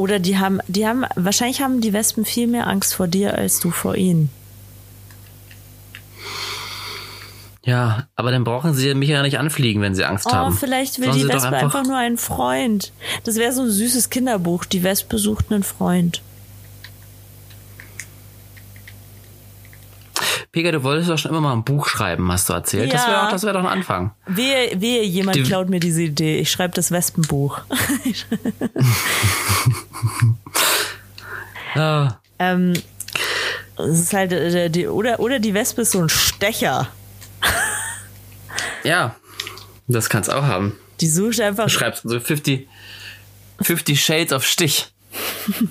Oder die haben, die haben, wahrscheinlich haben die Wespen viel mehr Angst vor dir als du vor ihnen. Ja, aber dann brauchen sie mich ja nicht anfliegen, wenn sie Angst Oh, haben. vielleicht will Sollen die Wespe einfach, nur einen Freund. Das wäre so ein süßes Kinderbuch. Die Wespe sucht einen Freund. Pega, du wolltest doch schon immer mal ein Buch schreiben, hast du erzählt. Das Ja. wäre doch, das wäre doch ein Anfang. Wehe, wehe jemand Die- klaut mir diese Idee. Ich schreibe das Wespenbuch. Ja. ähm, es ist halt, äh, die, oder, oder die Wespe ist so ein Stecher. Ja, das kannst auch haben. Die sucht einfach. Du schreibst so 50, 50 Shades of Stich.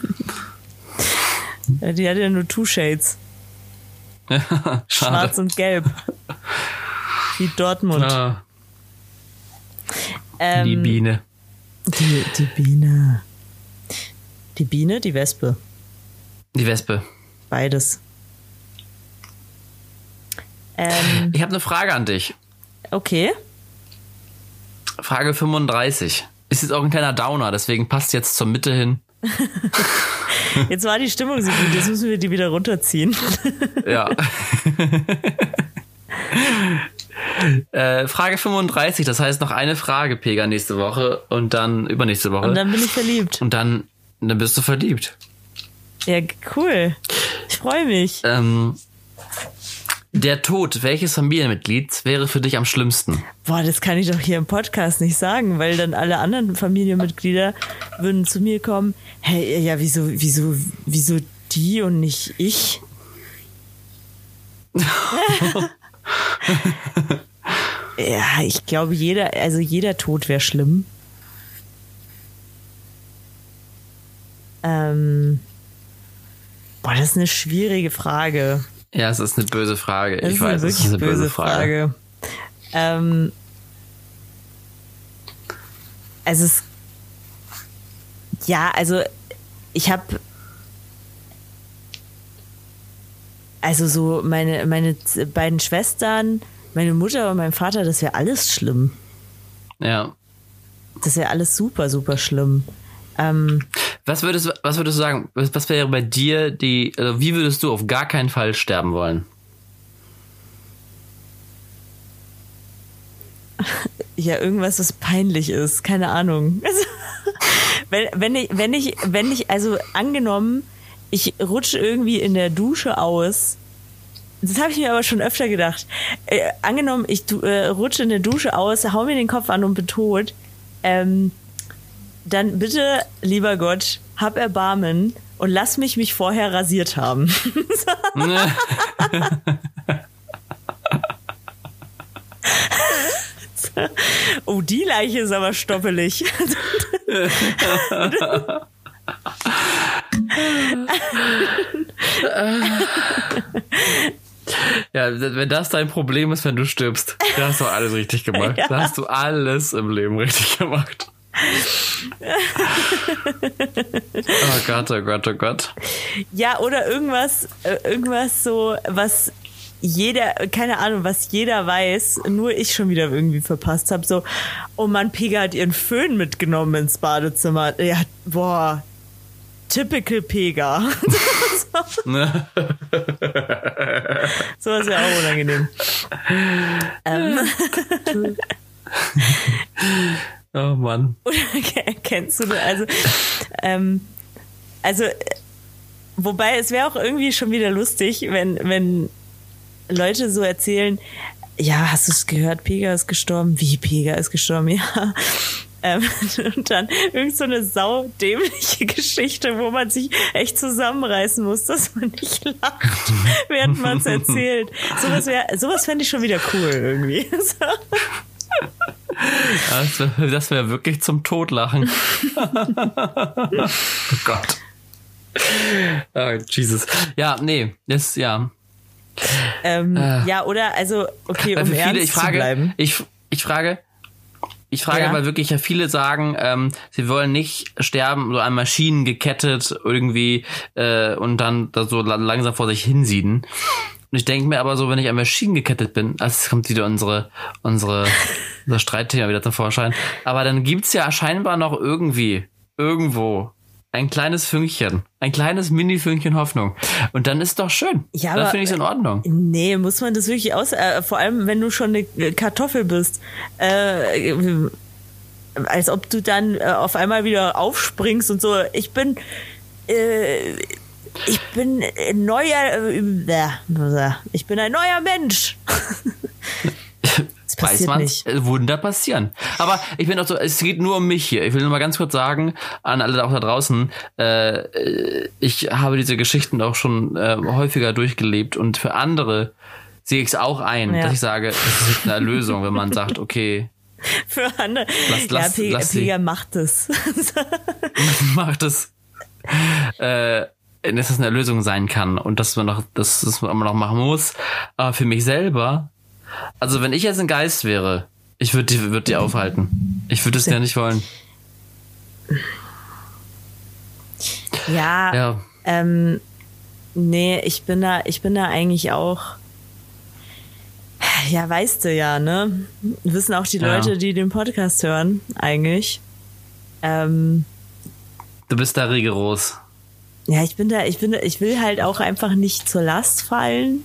Ja, Die hat ja nur Two Shades. Schwarz und Gelb. Wie Dortmund. Ah, ähm, die Biene. Die, die Biene. Die Biene, die Wespe. Die Wespe. Beides. Ähm, Ich habe eine Frage an dich. okay. Frage 35. Ist jetzt auch ein kleiner Downer, deswegen passt jetzt zur Mitte hin. Jetzt war die Stimmung so gut, jetzt müssen wir die wieder runterziehen. Ja. äh, Frage 35, das heißt noch eine Frage, Pega, nächste Woche und dann übernächste Woche. Und dann bin ich verliebt. Und dann, dann bist du verliebt. Ja, cool. Ich freue mich. Ähm, der Tod welches Familienmitglieds wäre für dich am schlimmsten? Boah, das kann ich doch hier im Podcast nicht sagen, weil dann alle anderen Familienmitglieder würden zu mir kommen. Hey, ja, wieso, wieso, wieso die und nicht ich? ja, ich glaube, jeder, also jeder Tod wäre schlimm. Ähm, boah, das ist eine schwierige Frage. Ja, es ist eine böse Frage. Das ich ist weiß, eine es wirklich ist eine böse, Frage. Frage. Ähm, also es, ja, also ich habe also so meine meine beiden Schwestern, meine Mutter und mein Vater, das wäre alles schlimm. Ja. Das wäre alles super super schlimm. Ähm, Was würdest, du- was würdest du sagen? Was, was wäre bei dir die, also wie würdest du auf gar keinen Fall sterben wollen? Ja, irgendwas, was peinlich ist. Keine Ahnung. Also, wenn, wenn ich, wenn ich, wenn ich, also angenommen, ich rutsche irgendwie in der Dusche aus. Das habe ich mir aber schon öfter gedacht. Äh, angenommen, ich äh, rutsche in der Dusche aus, hau mir den Kopf an und bin tot. Ähm, dann bitte, lieber Gott, hab Erbarmen und lass mich mich vorher rasiert haben. oh, die Leiche ist aber stoppelig. Ja, wenn das dein Problem ist, wenn du stirbst, da hast du alles richtig gemacht. Ja. Da hast du alles im Leben richtig gemacht. Oh Gott, oh Gott, oh Gott. Ja, oder irgendwas, äh, irgendwas so, was jeder, keine Ahnung, was jeder weiß, nur ich schon wieder irgendwie verpasst habe. So, oh Mann, Pega hat ihren Föhn mitgenommen ins Badezimmer. Ja, boah, typical Pega. Ne? Sowas wäre auch unangenehm. ähm, Oh Mann. oder kennst du, das? also, ähm, also, wobei es wäre auch irgendwie schon wieder lustig, wenn, wenn Leute so erzählen, ja, hast du es gehört? Pega ist gestorben. Wie Pega ist gestorben? Ja. Ähm, und dann irgend so eine saudämliche Geschichte, wo man sich echt zusammenreißen muss, dass man nicht lacht, während man es erzählt. Sowas, wär, sowas fände ich schon wieder cool irgendwie. So. Das wäre wär wirklich zum Totlachen. oh Gott. Oh, Jesus. Ja, nee, das, ja. Ähm, Äh. Ja, oder, also, okay, Weil um ernst viele, ich zu frage, bleiben. ich, ich frage, ich frage, Ja. weil wirklich ja viele sagen, ähm, sie wollen nicht sterben, so an Maschinen gekettet irgendwie äh, und dann da so la- langsam vor sich hinsieden. Und ich denke mir aber so, wenn ich an Maschinen gekettet bin, also es kommt wieder unsere, unsere, unser Streitthema wieder zum Vorschein. Aber dann gibt's ja scheinbar noch irgendwie, irgendwo, ein kleines Fünkchen, ein kleines Mini-Fünkchen Hoffnung. Und dann ist doch schön. Ja, dann finde ich es in Ordnung. Nee, muss man das wirklich aus, äh, vor allem wenn du schon eine Kartoffel bist, äh, als ob du dann äh, auf einmal wieder aufspringst und so, ich bin, äh, ich bin neuer, äh, äh, ich bin ein neuer Mensch. Das weiß man. Wunder passieren. Aber ich bin auch so, es geht nur um mich hier. Ich will nur mal ganz kurz sagen, an alle auch da draußen, äh, ich habe diese Geschichten auch schon äh, häufiger durchgelebt und für andere sehe ich es auch ein, Ja. dass ich sage, es ist eine Erlösung, wenn man sagt, okay, Für andere. Lass- lass- ja, Pe lass. Pega macht es. macht es, äh, dass es eine Erlösung sein kann und dass man noch, dass das man noch machen muss. Aber für mich selber, also wenn ich jetzt ein Geist wäre, ich würde die, würd die aufhalten. Ich würde es ja nicht wollen. ja, Ja. Ähm, nee, ich bin da, ich bin da eigentlich auch. Ja, weißt du ja, ne? Wissen auch die Ja. Leute, die den Podcast hören, eigentlich. Ähm, Du bist da rigoros. ja, ich bin da, ich bin da, ich will halt auch einfach nicht zur Last fallen.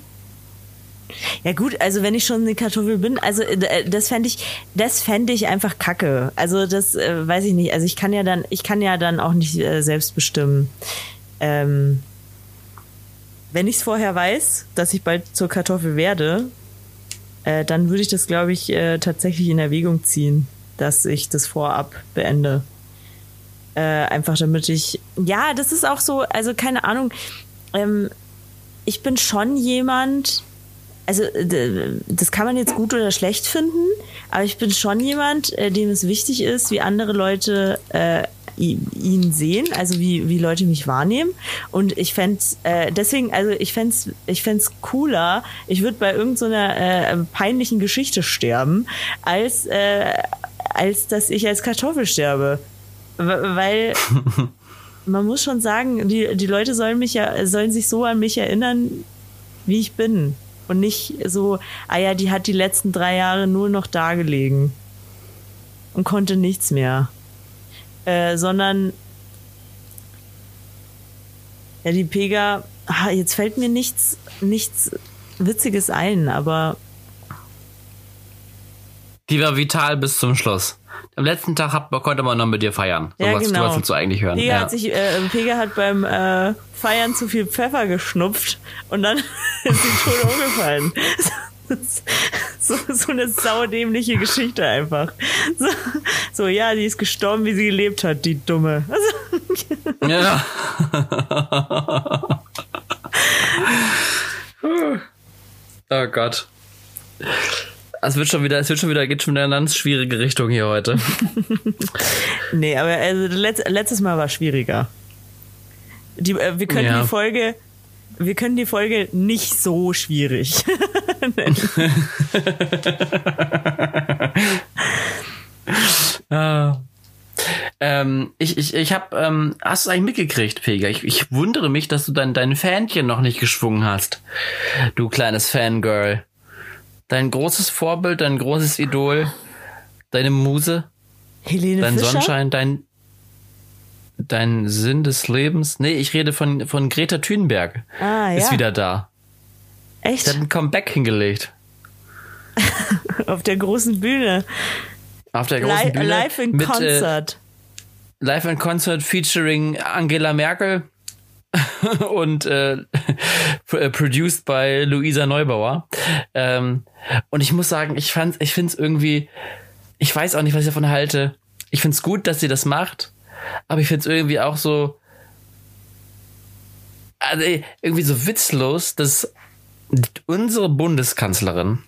Ja gut, also wenn ich schon eine Kartoffel bin, also äh, das fände ich, das fände ich einfach kacke. Also das äh, weiß ich nicht. Also ich kann ja dann, ich kann ja dann auch nicht äh, selbst bestimmen. Ähm, wenn ich es vorher weiß, dass ich bald zur Kartoffel werde, äh, dann würde ich das, glaube ich, äh, tatsächlich in Erwägung ziehen, dass ich das vorab beende. Äh, einfach damit ich, ja, das ist auch so, also keine Ahnung, ähm, ich bin schon jemand, also das kann man jetzt gut oder schlecht finden, aber ich bin schon jemand, äh, dem es wichtig ist, wie andere Leute äh, ihn sehen, also wie, wie Leute mich wahrnehmen. Und ich fände äh, deswegen, also ich fände ich fänd's cooler, ich würde bei irgendeiner äh, peinlichen Geschichte sterben, als, äh, als dass ich als Kartoffel sterbe. Weil man muss schon sagen, die, die Leute sollen mich ja, sollen sich so an mich erinnern, wie ich bin. Und nicht so, ah ja, die hat die letzten drei Jahre nur noch da gelegen und konnte nichts mehr. Äh, sondern ja, die Pega, ah, jetzt fällt mir nichts, nichts Witziges ein, aber Die war vital bis zum Schluss. Am letzten Tag hat, konnte man noch mit dir feiern. So Ja, was, genau. sowas willst du eigentlich hören. Pega ja. hat sich, äh, Pega hat beim äh, Feiern zu viel Pfeffer geschnupft und dann ist sie tot umgefallen. So, so eine saudämliche Geschichte einfach. So, so, ja, die ist gestorben, wie sie gelebt hat, die Dumme. Ja. oh Gott. Es wird schon wieder, es wird schon wieder, geht schon wieder in eine ganz schwierige Richtung hier heute. nee, aber also letzt, letztes Mal war schwieriger. Die, äh, wir können Ja. die Folge, wir können die Folge nicht so schwierig nennen. Ah. Ähm, ich ich, ich habe, ähm, hast du eigentlich mitgekriegt, Pega? Ich, ich wundere mich, dass du dein, dein Fähnchen noch nicht geschwungen hast. Du kleines Fangirl. Dein großes Vorbild, dein großes Idol, deine Muse, Helene dein Fischer? Sonnenschein, dein, dein Sinn des Lebens. Nee, ich rede von, von Greta Thunberg. Ah, ja. Ist wieder da. Echt? Sie hat ein Comeback hingelegt. Auf der großen Bühne. Auf der großen Li Bühne. live in mit, äh, Concert. Live in Concert featuring Angela Merkel. und äh, produced by Luisa Neubauer. Ähm, und ich muss sagen, ich fand, ich finde es irgendwie, ich weiß auch nicht, was ich davon halte. Ich finde es gut, dass sie das macht, aber ich finde es irgendwie auch so, also irgendwie so witzlos, dass unsere Bundeskanzlerin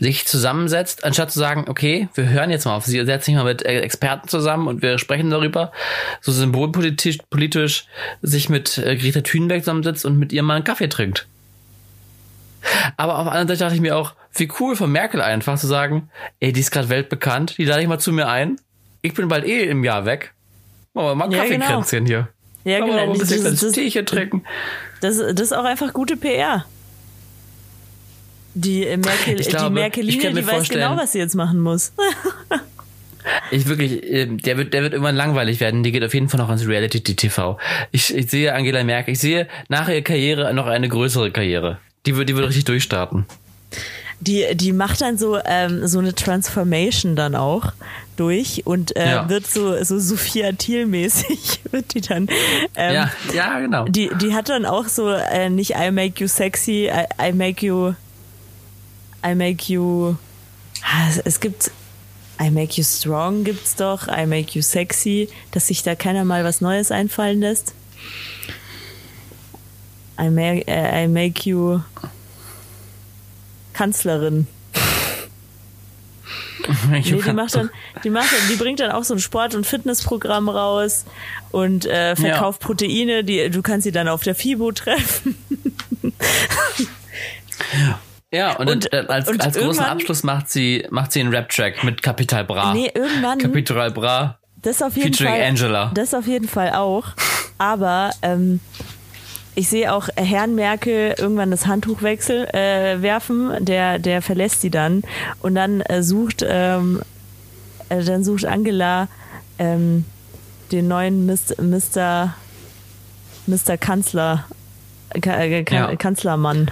sich zusammensetzt, anstatt zu sagen, okay, wir hören jetzt mal auf sie, setzt sich mal mit Experten zusammen und wir sprechen darüber, so symbolpolitisch politisch sich mit äh, Greta Thunberg zusammensetzt und mit ihr mal einen Kaffee trinkt. Aber auf der anderen Seite dachte ich mir auch, wie cool von Merkel einfach zu sagen, ey, die ist gerade weltbekannt, die lade ich mal zu mir ein. Ich bin bald eh im Jahr weg. Machen wir mal ein Ja, genau. Kaffeekränzchen hier. Ja, Machen genau. mal ein bisschen Das- das, das- Teechen trinken. Das, das ist auch einfach gute PR. Die Merkel, Ich glaube, die Merkeline, die weiß genau, was sie jetzt machen muss. Ich wirklich, ähm, der wird, der wird irgendwann langweilig werden. Die geht auf jeden Fall noch ins Reality-TV. Ich, ich sehe Angela Merkel. Ich sehe nach ihrer Karriere noch eine größere Karriere. Die wird, die wird richtig durchstarten. Die, die macht dann so, ähm, so eine Transformation dann auch durch und äh, Ja. wird so, so Sophia Thiel-mäßig wird die dann. Ähm, ja, ja, genau. Die, die hat dann auch so äh, nicht I make you sexy, I, I make you, I make you. Es, gibt I make you strong gibt's doch, I make you sexy, dass sich da keiner mal was Neues einfallen lässt. I make, äh, I make you Kanzlerin. Nee, die macht dann, die macht dann, die bringt dann auch so ein Sport- und Fitnessprogramm raus und äh, verkauft Proteine, die du kannst sie dann auf der FIBO treffen. ja, und, und- äh, als, und als großen Abschluss macht sie, macht sie einen Rap-Track mit Capital Bra. Nee, irgendwann. Capital Bra. Das auf jeden Featuring Fall. Angela. Das auf jeden Fall auch. Aber ähm, ich sehe auch Herrn Merkel irgendwann das Handtuch wechsel, äh, werfen. Der, der verlässt sie dann und dann äh, sucht, ähm, äh, dann sucht Angela ähm, den neuen Mist- Mr. Mr. Kanzler, Ka äh, Ka Ja. Kanzlermann.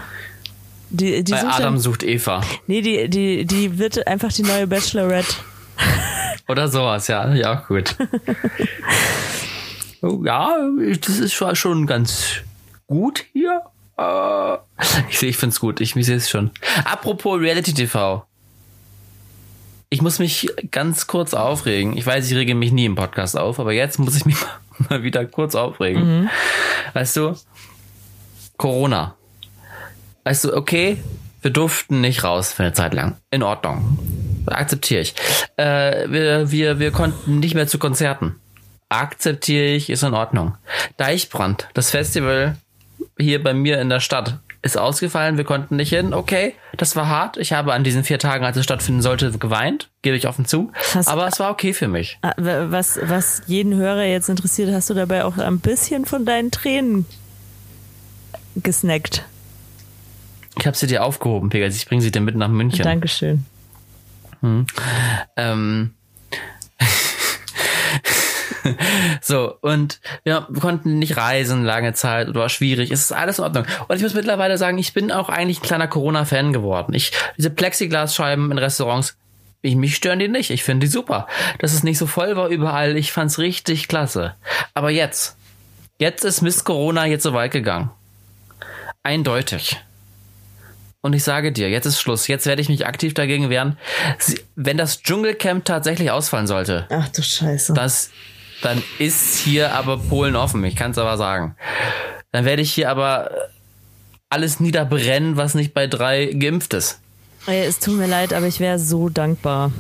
Die, die Bei Adam dann, sucht Eva. nee, die, die, die wird einfach die neue Bachelorette. Oder sowas, ja. Ja, gut. Oh, ja, das ist schon- ganz gut hier. Ich sehe, ich finde es gut. Ich, ich sehe es schon. Apropos Reality TV. Ich muss mich ganz kurz aufregen. Ich weiß, ich rege mich nie im Podcast auf, aber jetzt muss ich mich mal wieder kurz aufregen. Weißt du, Corona. Weißt du, okay, wir durften nicht raus für eine Zeit lang. In Ordnung. Akzeptiere ich. Äh, wir, wir, wir konnten nicht mehr zu Konzerten. Akzeptiere ich, ist in Ordnung. Deichbrand, das Festival hier bei mir in der Stadt, ist ausgefallen, wir konnten nicht hin. Okay, das war hart. Ich habe an diesen vier Tagen, als es stattfinden sollte, geweint, gebe ich offen zu. Hast- Aber es war okay für mich. Ah, Was, was jeden Hörer jetzt interessiert, hast du dabei auch ein bisschen von deinen Tränen gesnackt. Ich habe sie dir aufgehoben, Pegasus. Ich bringe sie dir mit nach München. Dankeschön. Ähm, so, und ja, wir konnten nicht reisen lange Zeit oder war schwierig. Es ist alles in Ordnung. Und ich muss mittlerweile sagen, ich bin auch eigentlich ein kleiner Corona-Fan geworden. Ich, diese Plexiglasscheiben in Restaurants, ich, mich stören die nicht. Ich finde die super. Dass es nicht so voll war überall, ich fand's richtig klasse. Aber jetzt, jetzt ist Mist Corona jetzt so weit gegangen. Eindeutig. Und ich sage dir, jetzt ist Schluss. Jetzt werde ich mich aktiv dagegen wehren. Wenn das Dschungelcamp tatsächlich ausfallen sollte, Ach du Scheiße. das, dann ist hier aber Polen offen. Ich kann es aber sagen. Dann werde ich hier aber alles niederbrennen, was nicht bei drei geimpft ist. Es tut mir leid, aber ich wäre so dankbar.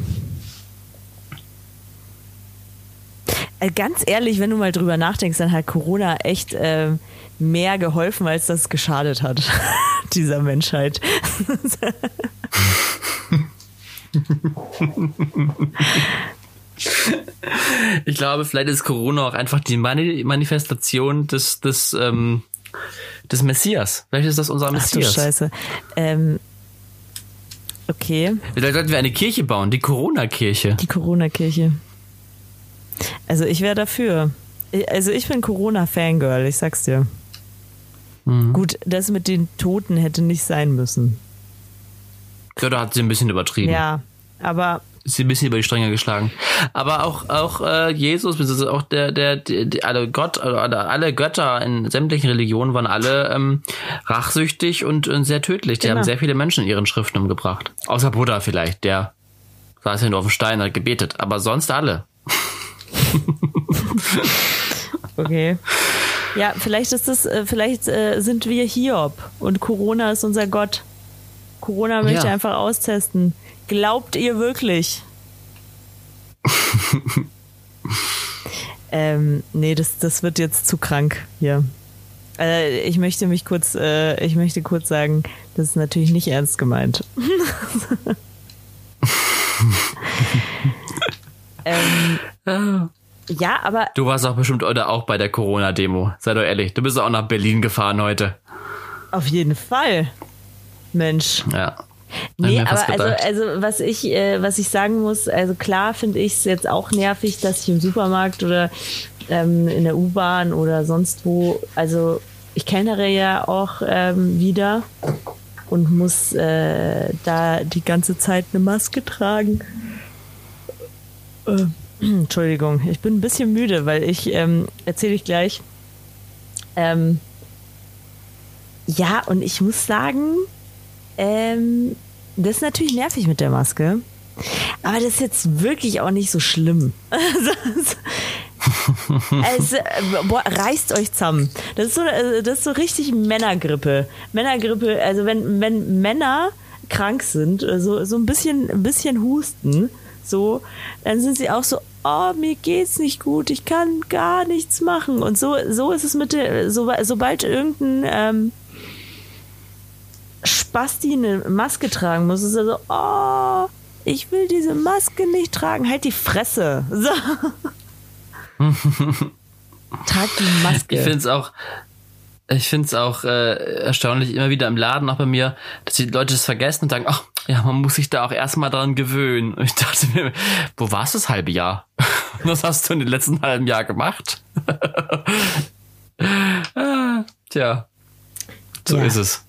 Äh, Ganz ehrlich, wenn du mal drüber nachdenkst, dann hat Corona echt äh, mehr geholfen, als das geschadet hat, dieser Menschheit. Ich glaube, vielleicht ist Corona auch einfach die Mani Manifestation des, des, ähm, des Messias. Vielleicht ist das unser Ach du Messias. Scheiße. Ähm, okay, Vielleicht sollten wir eine Kirche bauen, die Corona-Kirche. die Corona-Kirche. Also ich wäre dafür. Also ich bin Corona-Fangirl, ich sag's dir. Gut, das mit den Toten hätte nicht sein müssen. Ja, da hat sie ein bisschen übertrieben. Ja, aber ist ein bisschen über die Stränge geschlagen. Aber auch auch äh, Jesus, beziehungsweise auch der der die, alle Gott oder alle Götter in sämtlichen Religionen waren alle ähm, rachsüchtig und, und sehr tödlich. Die Genau. haben sehr viele Menschen in ihren Schriften umgebracht. Außer Buddha vielleicht, der saß ja nur auf dem Stein und hat gebetet. Aber sonst alle. Okay. Ja, vielleicht ist es, äh, vielleicht äh, sind wir Hiob und Corona ist unser Gott. Corona möchte Ja. einfach austesten. Glaubt ihr wirklich? ähm, nee, das, das wird jetzt zu krank hier. Äh, ich möchte mich kurz, äh, ich möchte kurz sagen, das ist natürlich nicht ernst gemeint. ähm, ja, aber Du warst auch bestimmt oder auch bei der Corona-Demo. Sei doch ehrlich. Du bist auch nach Berlin gefahren heute. auf jeden Fall. Mensch. Ja. Nee, aber also, also was ich, äh, was ich sagen muss, also klar finde ich es jetzt auch nervig, dass ich im Supermarkt oder ähm, in der U-Bahn oder sonst wo, also ich kellnere ja auch ähm, wieder und muss äh, da die ganze Zeit eine Maske tragen. Äh, Entschuldigung, ich bin ein bisschen müde, weil ich, ähm, erzähle ich gleich. Ähm, ja, und ich muss sagen, ähm, das ist natürlich nervig mit der Maske. Aber das ist jetzt wirklich auch nicht so schlimm. Also, äh, boah, reißt euch zusammen. Das ist so, äh, das ist so richtig Männergrippe. Männergrippe, also wenn, wenn Männer krank sind, äh, so, so ein bisschen, ein bisschen husten, so, dann sind sie auch so, oh, mir geht's nicht gut, ich kann gar nichts machen. Und so, so ist es mit der, so, sobald irgendein, ähm, Spasti eine Maske tragen muss, ist er so, oh, ich will diese Maske nicht tragen. Halt die Fresse. So. Trag die Maske. Ich finde es auch, ich finde es auch äh, erstaunlich immer wieder im Laden, auch bei mir, dass die Leute das vergessen und sagen, ach, ja, man muss sich da auch erstmal dran gewöhnen. Und ich dachte mir, wo warst du das halbe Jahr? Was hast du in den letzten halben Jahr gemacht? Ah, Tja, so Ja. ist es.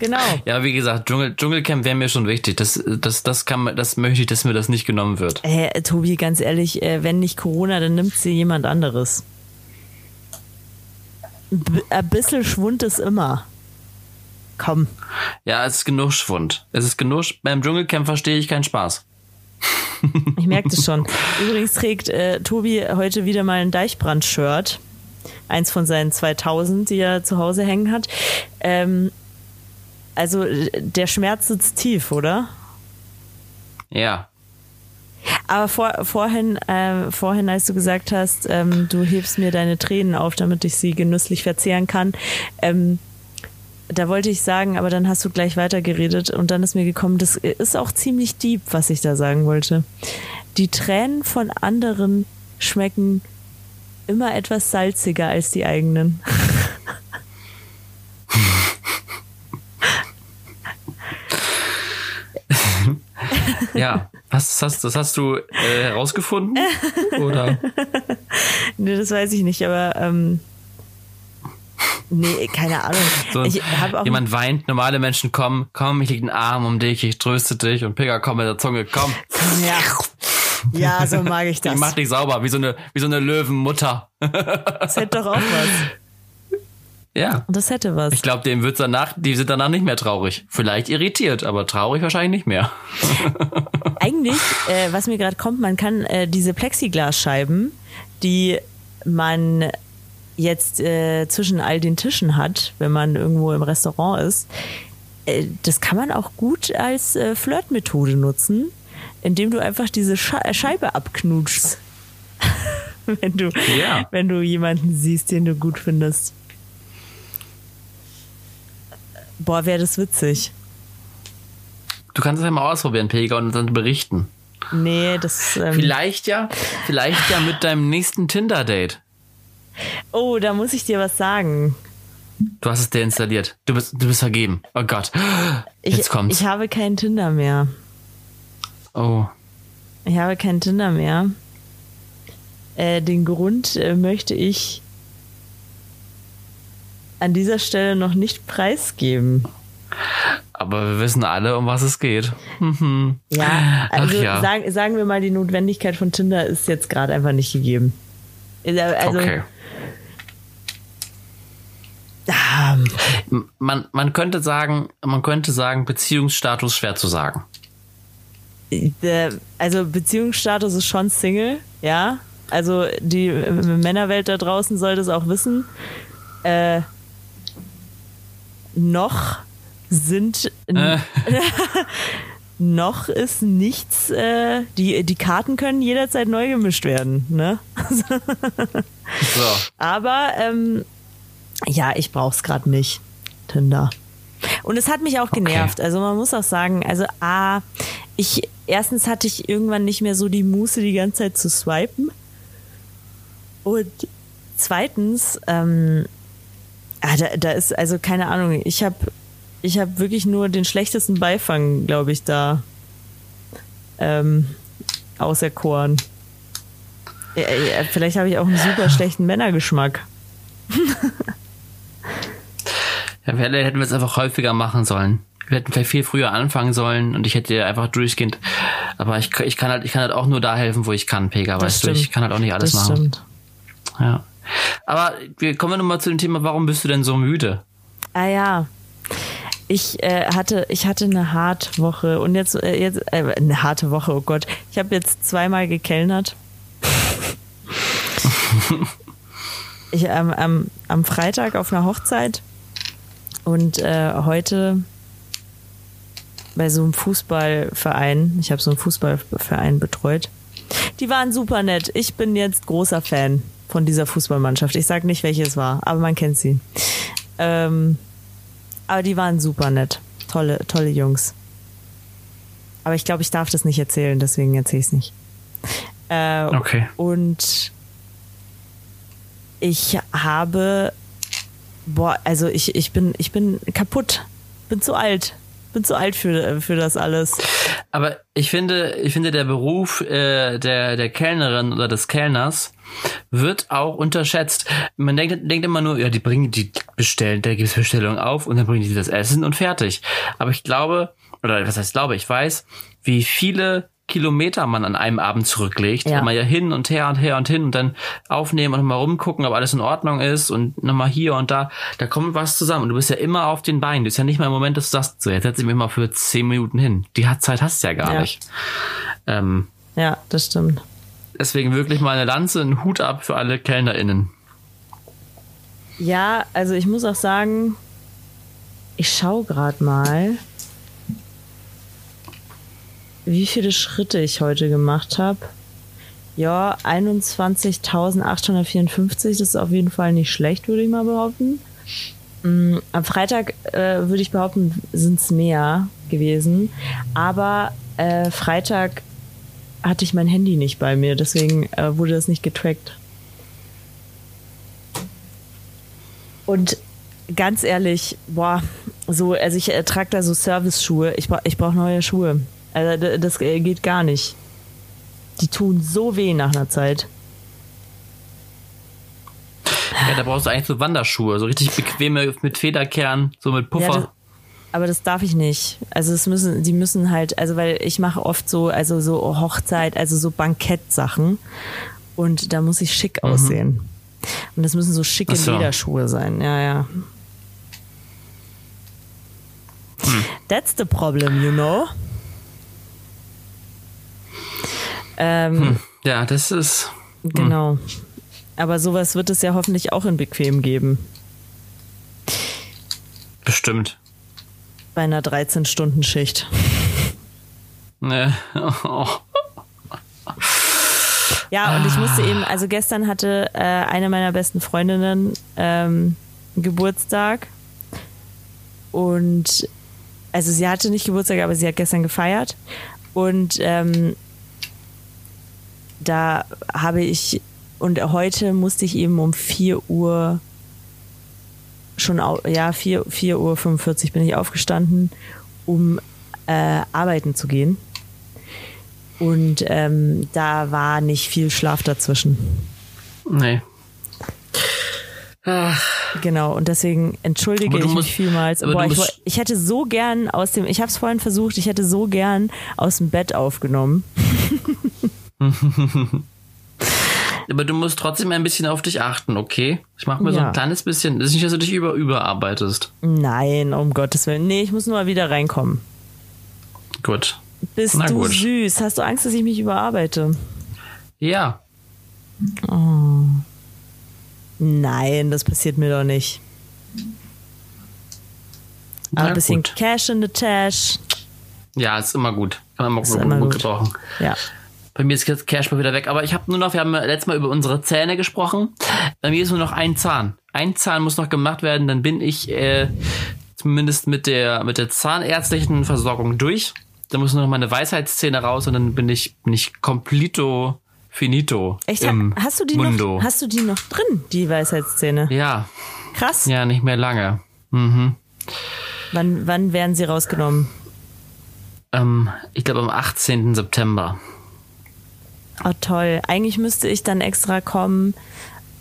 genau. Ja, wie gesagt, Dschungel, Dschungelcamp wäre mir schon wichtig. Das, das, das kann man, das möchte ich, dass mir das nicht genommen wird. Äh, Tobi, ganz ehrlich, äh, wenn nicht Corona, dann nimmt sie jemand anderes. Ein bisschen Schwund ist immer. Komm. Ja, es ist genug Schwund. Es ist genug. Beim Dschungelcamp verstehe ich keinen Spaß. Ich merke das schon. Übrigens trägt äh, Tobi heute wieder mal ein Deichbrand-Shirt. Eins von seinen 2000, die er zu Hause hängen hat. Ähm, also äh, der Schmerz sitzt tief, oder? Ja. Aber vor, vorhin, äh, vorhin, als du gesagt hast, ähm, du hebst mir deine Tränen auf, damit ich sie genüsslich verzehren kann, ähm, da wollte ich sagen, aber dann hast du gleich weitergeredet und dann ist mir gekommen, das ist auch ziemlich deep, was ich da sagen wollte. Die Tränen von anderen schmecken immer etwas salziger als die eigenen. Ja. Was hast, das hast du äh, herausgefunden? Oder? nee, das weiß ich nicht, aber ähm, nee, keine Ahnung. So, ich hab auch jemand weint, normale Menschen kommen, komm, ich leg den Arm um dich, ich tröste dich und Pigger kommt mit der Zunge, komm, ja, ja, so mag ich das. ich mach dich sauber, wie so eine, wie so eine Löwenmutter. Das hätte doch auch was. Ja. Das hätte was. Ich glaube, dem wird's danach, die sind danach nicht mehr traurig. Vielleicht irritiert, aber traurig wahrscheinlich nicht mehr. Eigentlich, äh, was mir gerade kommt, man kann äh, diese Plexiglasscheiben, die man jetzt äh, zwischen all den Tischen hat, wenn man irgendwo im Restaurant ist, äh, das kann man auch gut als äh, Flirtmethode nutzen, indem du einfach diese Sche Scheibe abknutschst. wenn du, Ja. wenn du jemanden siehst, den du gut findest. Boah, wäre das witzig. Du kannst es ja mal ausprobieren, Pega, und dann berichten. Nee, das. Ähm, Vielleicht ja, vielleicht ja mit deinem nächsten Tinder-Date. oh, da muss ich dir was sagen. Du hast es deinstalliert. Du bist, du bist vergeben. Oh Gott. Ich, Jetzt kommt's. ich habe keinen Tinder mehr. oh. Ich habe keinen Tinder mehr. Äh, den Grund äh, möchte ich an dieser Stelle noch nicht preisgeben. aber wir wissen alle, um was es geht. Mhm. Ja, also ja. Sagen, sagen wir mal, die Notwendigkeit von Tinder ist jetzt gerade einfach nicht gegeben. Also, okay. ah, M- Man, man könnte sagen, man könnte sagen, Beziehungsstatus schwer zu sagen. also Beziehungsstatus ist schon Single, ja. Also die äh, Männerwelt da draußen sollte es auch wissen. Äh, noch sind Äh. noch ist nichts, äh, die, die Karten können jederzeit neu gemischt werden, ne? So. Aber ähm, ja, ich brauch's gerade nicht. Tinder. Und es hat mich auch genervt. Also man muss auch sagen, also A, ich erstens hatte ich irgendwann nicht mehr so die Muße, die ganze Zeit zu swipen. Und zweitens, ähm, ah, da, da ist, also keine Ahnung, ich habe ich hab wirklich nur den schlechtesten Beifang, glaube ich, da ähm, auserkoren. Äh, äh, Vielleicht habe ich auch einen super schlechten Männergeschmack. Ja, vielleicht hätten wir es einfach häufiger machen sollen. Wir hätten vielleicht viel früher anfangen sollen und ich hätte einfach durchgehend. Aber ich, ich kann halt, ich kann halt auch nur da helfen, wo ich kann, Pega, Das weißt du. Ich stimmt. kann halt auch nicht alles das machen. stimmt. Ja. Aber wir kommen nochmal zu dem Thema, warum bist du denn so müde? Ah ja. Ich äh, hatte, ich hatte eine harte Woche und jetzt, äh, jetzt äh, eine harte Woche, oh Gott. Ich habe jetzt zweimal gekellnert. ich ähm, am, am Freitag auf einer Hochzeit und äh, heute bei so einem Fußballverein. Ich habe so einen Fußballverein betreut. Die waren super nett. Ich bin jetzt großer Fan von dieser Fußballmannschaft. Ich sag nicht, welche es war, aber man kennt sie. Ähm, aber die waren super nett. Tolle, tolle Jungs. Aber ich glaube, ich darf das nicht erzählen, deswegen erzähle ich es nicht. Äh, Okay. Und ich habe, boah, also ich, ich bin, ich bin kaputt. Bin zu alt. Bin zu alt für, für das alles. Aber ich finde, ich finde, der Beruf äh, der, der Kellnerin oder des Kellners wird auch unterschätzt. Man denkt, denkt immer nur, ja, die bringen, die bestellen, da gibt es Bestellungen auf und dann bringen die das Essen und fertig. Aber ich glaube, oder was heißt glaube, ich weiß, wie viele Kilometer man an einem Abend zurücklegt. Ja. Immer ja hin und her und her und hin und dann aufnehmen und nochmal rumgucken, ob alles in Ordnung ist und nochmal hier und da. Da kommt was zusammen. Und du bist ja immer auf den Beinen. Du bist ja nicht mal im Moment, dass du sagst, so, jetzt setze ich mich mal für zehn Minuten hin. Die hat- Zeit hast du ja gar Ja. nicht. Ähm, Ja, das stimmt. Deswegen wirklich mal eine Lanze, einen Hut ab für alle KellnerInnen. Ja, also ich muss auch sagen, ich schaue gerade mal, wie viele Schritte ich heute gemacht habe. Ja, 21.854, das ist auf jeden Fall nicht schlecht, würde ich mal behaupten. Mm, Am Freitag äh, würde ich behaupten, sind es mehr gewesen. Aber äh, Freitag hatte ich mein Handy nicht bei mir, deswegen äh, wurde das nicht getrackt. Und ganz ehrlich, boah, so, also ich äh, trage da so Service-Schuhe. Ich, bra ich brauche neue Schuhe. Also das äh, geht gar nicht. Die tun so weh nach einer Zeit. Ja, da brauchst du eigentlich so Wanderschuhe, so richtig bequeme mit Federkern, so mit Puffer. Ja, aber das darf ich nicht. Also es müssen, die müssen halt, also weil ich mache oft so, also so Hochzeit, also so Bankettsachen und da muss ich schick aussehen. Und das müssen so schicke so. Lederschuhe sein. Ja, ja. That's the problem, you know. Ähm, ja, das ist. Genau. Aber sowas wird es ja hoffentlich auch in bequem geben. Bestimmt. Bei einer 13-Stunden-Schicht. Ne. Oh. Ja, und ich musste eben, also gestern hatte äh, eine meiner besten Freundinnen ähm, Geburtstag. Und also sie hatte nicht Geburtstag, aber sie hat gestern gefeiert. Und ähm, da habe ich, und heute musste ich eben um 4 Uhr schon, ja, 4, 4 Uhr 45 bin ich aufgestanden, um äh, arbeiten zu gehen. Und ähm, da war nicht viel Schlaf dazwischen. Nee. Ach, Genau, und deswegen entschuldige ich musst, mich vielmals. Boah, ich, ich, hätte so gern aus dem, ich habe es vorhin versucht, ich hätte so gern aus dem Bett aufgenommen. Aber du musst trotzdem ein bisschen auf dich achten, okay? Ich mache mir ja. so ein kleines bisschen. Das ist nicht, dass du dich über überarbeitest. Nein, um Gottes Willen. Nee, ich muss nur mal wieder reinkommen. Gut. Bist Na du gut. süß? Hast du Angst, dass ich mich überarbeite? Ja. Oh. Nein, das passiert mir doch nicht. Aber ein bisschen gut. Cash in the Tash. Ja, ist immer gut. Kann man immer, gut, gut gebrauchen. Ja. Bei mir ist jetzt Cashflow wieder weg. Aber ich habe nur noch, wir haben letztes Mal über unsere Zähne gesprochen. Bei mir ist nur noch ein Zahn. Ein Zahn muss noch gemacht werden, dann bin ich äh, zumindest mit der, mit der zahnärztlichen Versorgung durch. Da muss nur noch meine Weisheitszähne raus und dann bin ich, bin ich complito finito. Echt? Hast du die Mundo. noch, hast du die noch drin, die Weisheitszähne? Ja. Krass. Ja, nicht mehr lange. Mhm. Wann, wann werden sie rausgenommen? Ähm, ich glaube am 18. September. Oh toll. Eigentlich müsste ich dann extra kommen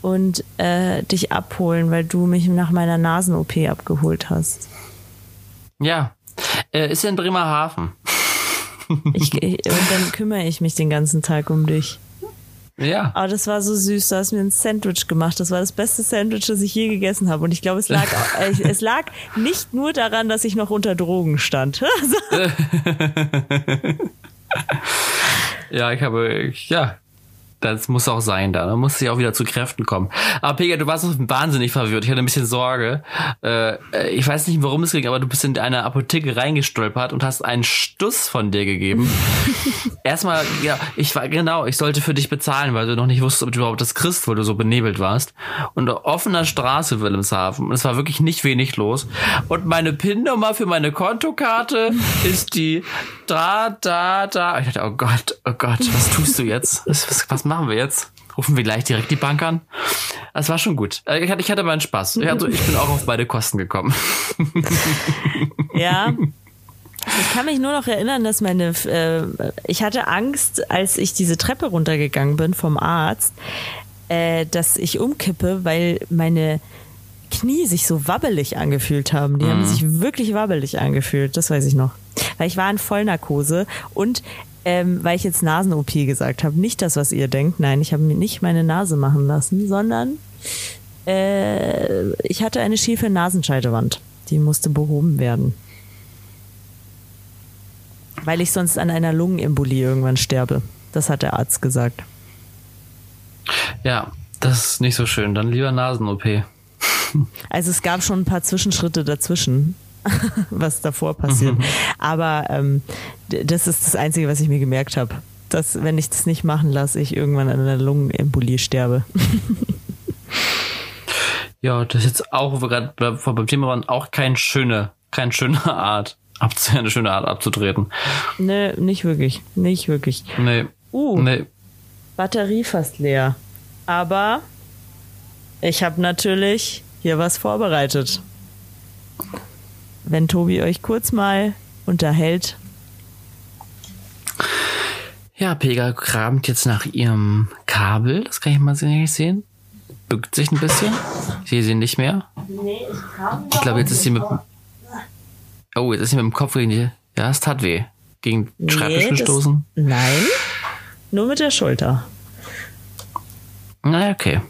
und äh, dich abholen, weil du mich nach meiner Nasen-OP abgeholt hast. Ja. Äh, ist ja in Bremerhaven. Ich, ich, und dann kümmere ich mich den ganzen Tag um dich. Ja. Aber das war so süß. Du hast mir ein Sandwich gemacht. Das war das beste Sandwich, das ich je gegessen habe. Und ich glaube, es lag, äh, es lag nicht nur daran, dass ich noch unter Drogen stand. Ja, ich habe, ja, das muss auch sein da. Da muss sie auch wieder zu Kräften kommen. Aber Pega, du warst wahnsinnig verwirrt. Ich hatte ein bisschen Sorge. Äh, ich weiß nicht, warum es ging, aber du bist in eine Apotheke reingestolpert und hast einen Stuss von dir gegeben. Erstmal, ja, ich war, genau, ich sollte für dich bezahlen, weil du noch nicht wusstest, ob du überhaupt das kriegst, weil du so benebelt warst. Und offener Straße Wilhelmshaven. Und es war wirklich nicht wenig los. Und meine PIN-Nummer für meine Kontokarte ist die da, da, da. Ich dachte, oh Gott, oh Gott, was tust du jetzt? Was, was, machen wir jetzt? Rufen wir gleich direkt die Bank an? Das war schon gut. Äh, ich hatte, ich hatte meinen Spaß. Hatte, ich bin auch auf beide Kosten gekommen. Ja. Ich kann mich nur noch erinnern, dass meine, äh, ich hatte Angst, als ich diese Treppe runtergegangen bin vom Arzt, äh, dass ich umkippe, weil meine Knie sich so wabbelig angefühlt haben. Die mhm. haben sich wirklich wabbelig angefühlt, das weiß ich noch. Weil ich war in Vollnarkose und ähm, weil ich jetzt Nasen-OP gesagt habe. Nicht das, was ihr denkt. Nein, ich habe mir nicht meine Nase machen lassen, sondern äh, ich hatte eine schiefe Nasenscheidewand. Die musste behoben werden. Weil ich sonst an einer Lungenembolie irgendwann sterbe. Das hat der Arzt gesagt. Ja, das ist nicht so schön. Dann lieber Nasen-OP. Also es gab schon ein paar Zwischenschritte dazwischen. was davor passiert. Mhm. Aber ähm, das ist das Einzige, was ich mir gemerkt habe. Dass, wenn ich das nicht machen lasse, ich irgendwann an einer Lungenembolie sterbe. ja, das ist jetzt auch, wo wir gerade beim Thema waren, auch keine schöne, keine schöne Art, eine schöne Art abzutreten. Nee, nicht wirklich. Nicht wirklich. Nee. Uh, nee. Batterie fast leer. Aber ich habe natürlich hier was vorbereitet wenn Tobi euch kurz mal unterhält. Ja, Pega kramt jetzt nach ihrem Kabel. Das kann ich mal sehen. Bückt sich ein bisschen. Ich sehe sie nicht mehr. Nee, ich Ich glaube, jetzt ist sie mit. Oh, jetzt ist sie mit dem Kopf gegen die. Ja, es tat weh. Gegen den Schreibtisch gestoßen. Nein. Nur mit der Schulter. Na, okay.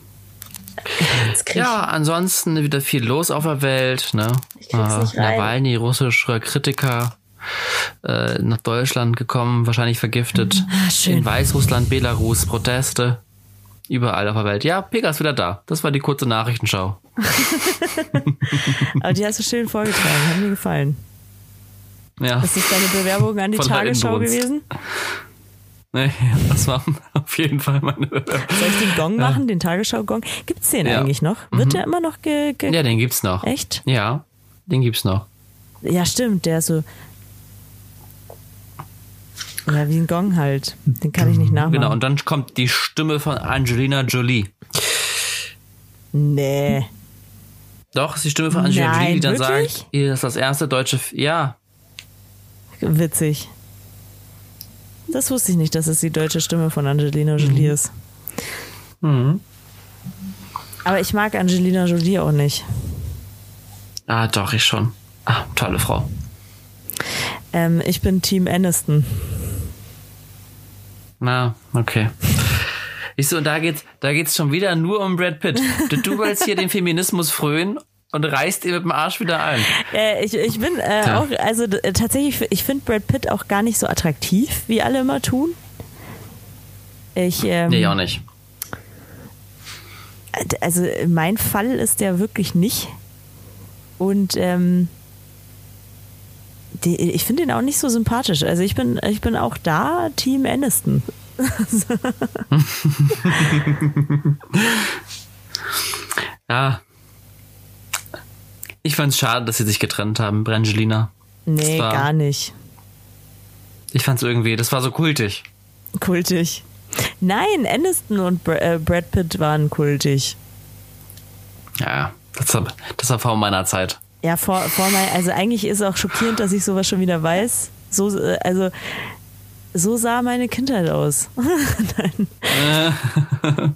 Ja, ansonsten wieder viel los auf der Welt. Ne? Ich äh, Nawalny, russischer Kritiker, äh, nach Deutschland gekommen, wahrscheinlich vergiftet. Ah, In Weißrussland, Belarus, Proteste. Überall auf der Welt. Ja, Pega ist wieder da. Das war die kurze Nachrichtenschau. Aber die hast du schön vorgetragen. Hat mir gefallen. Ja. Ist das deine Bewerbung an die Von Tagesschau gewesen? Nee, das war auf jeden Fall meine. Soll ich den Gong ja. machen, den Tagesschau-Gong? Gibt's den ja. eigentlich noch? Wird mhm. der immer noch ge, ge Ja, den gibt's noch. Echt? Ja, den gibt's noch. Ja, stimmt, der ist so. Ja, wie ein Gong halt. Den kann ich nicht nachmachen. Genau, und dann kommt die Stimme von Angelina Jolie. Nee. Doch, ist die Stimme von Angelina Jolie, die dann wirklich? sagt, ihr ist das erste deutsche. F ja. Witzig. Das wusste ich nicht, dass es die deutsche Stimme von Angelina Jolie mhm. ist. Mhm. Aber ich mag Angelina Jolie auch nicht. Ah, doch, ich schon. Ah, tolle Frau. Ähm, ich bin Team Aniston. Na, okay. Ich so, und da geht's, da geht's schon wieder nur um Brad Pitt. Du, du willst hier den Feminismus frönen und reißt ihr mit dem Arsch wieder ein. Äh, ich, ich bin äh, Ja. auch, also d- tatsächlich, ich finde Brad Pitt auch gar nicht so attraktiv, wie alle immer tun. Ich, ähm, Nee, auch nicht. also mein Fall ist der wirklich nicht. Und ähm, die, ich finde ihn auch nicht so sympathisch. Also ich bin, ich bin auch da Team Aniston. Ja. Ich fand's schade, dass sie sich getrennt haben, Brangelina. Nee, war- gar nicht. Ich fand's irgendwie, das war so kultig. Kultig. Nein, Aniston und Br äh, Brad Pitt waren kultig. Ja, das war, das war vor meiner Zeit. Ja, vor, vor mein, also eigentlich ist auch schockierend, dass ich sowas schon wieder weiß. So, äh, also, so sah meine Kindheit aus. Nein.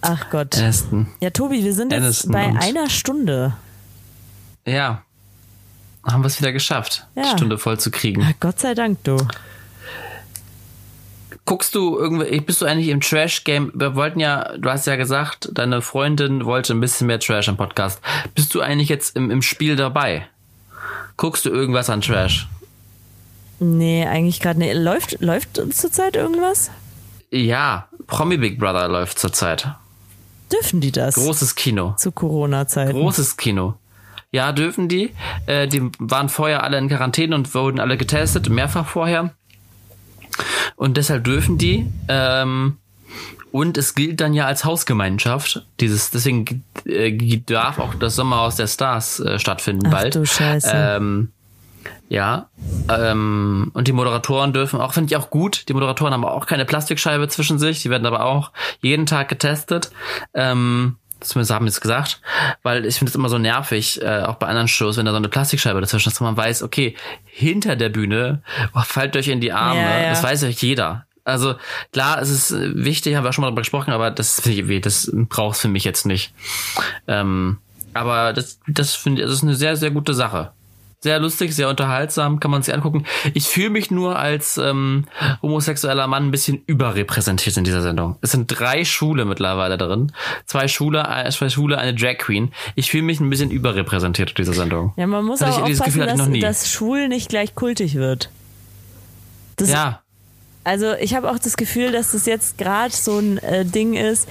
Ach Gott. Aniston. Ja, Tobi, wir sind jetzt bei einer Stunde. Ja. Haben wir es wieder geschafft, Ja. die Stunde voll zu kriegen. Ach, Gott sei Dank, du. Guckst du irgendwie, bist du eigentlich im Trash-Game? Wir wollten ja, du hast ja gesagt, deine Freundin wollte ein bisschen mehr Trash im Podcast. Bist du eigentlich jetzt im, im Spiel dabei? Guckst du irgendwas an Trash? Nee, eigentlich gerade nicht. Läuft, läuft zurzeit irgendwas? Ja, Promi Big Brother läuft zurzeit. Dürfen die das? Großes Kino. Zu Corona-Zeiten. Großes Kino. Ja, dürfen die. Äh, die waren vorher alle in Quarantäne und wurden alle getestet, mehrfach vorher. Und deshalb dürfen die. Ähm, und es gilt dann ja als Hausgemeinschaft. Dieses, deswegen äh, darf auch das Sommerhaus der Stars äh, stattfinden Ach bald. du Scheiße. Ähm, ja. Ähm, und die Moderatoren dürfen auch, finde ich auch gut. Die Moderatoren haben auch keine Plastikscheibe zwischen sich. Die werden aber auch jeden Tag getestet. Ähm, zumindest haben sie es gesagt. Weil ich finde es immer so nervig, äh, auch bei anderen Shows, wenn da so eine Plastikscheibe dazwischen ist, wo man weiß, okay, hinter der Bühne oh, fallt euch in die Arme. Ja, ja. Das weiß euch jeder. Also klar, es ist wichtig, haben wir auch schon mal darüber gesprochen, aber das, das brauchst für mich jetzt nicht. Ähm, aber das, das finde ich, das ist eine sehr, sehr gute Sache. Sehr lustig, sehr unterhaltsam, kann man sich angucken. Ich fühle mich nur als ähm, homosexueller Mann ein bisschen überrepräsentiert in dieser Sendung. Es sind drei Schule mittlerweile drin. Zwei Schule, äh, zwei Schule, eine Drag Queen. Ich fühle mich ein bisschen überrepräsentiert in dieser Sendung. Ja, man muss Hatte auch aufpassen, Gefühl dass, dass schwul nicht gleich kultig wird. Das, Ja, Also ich habe auch das Gefühl, dass das jetzt gerade so ein äh, Ding ist.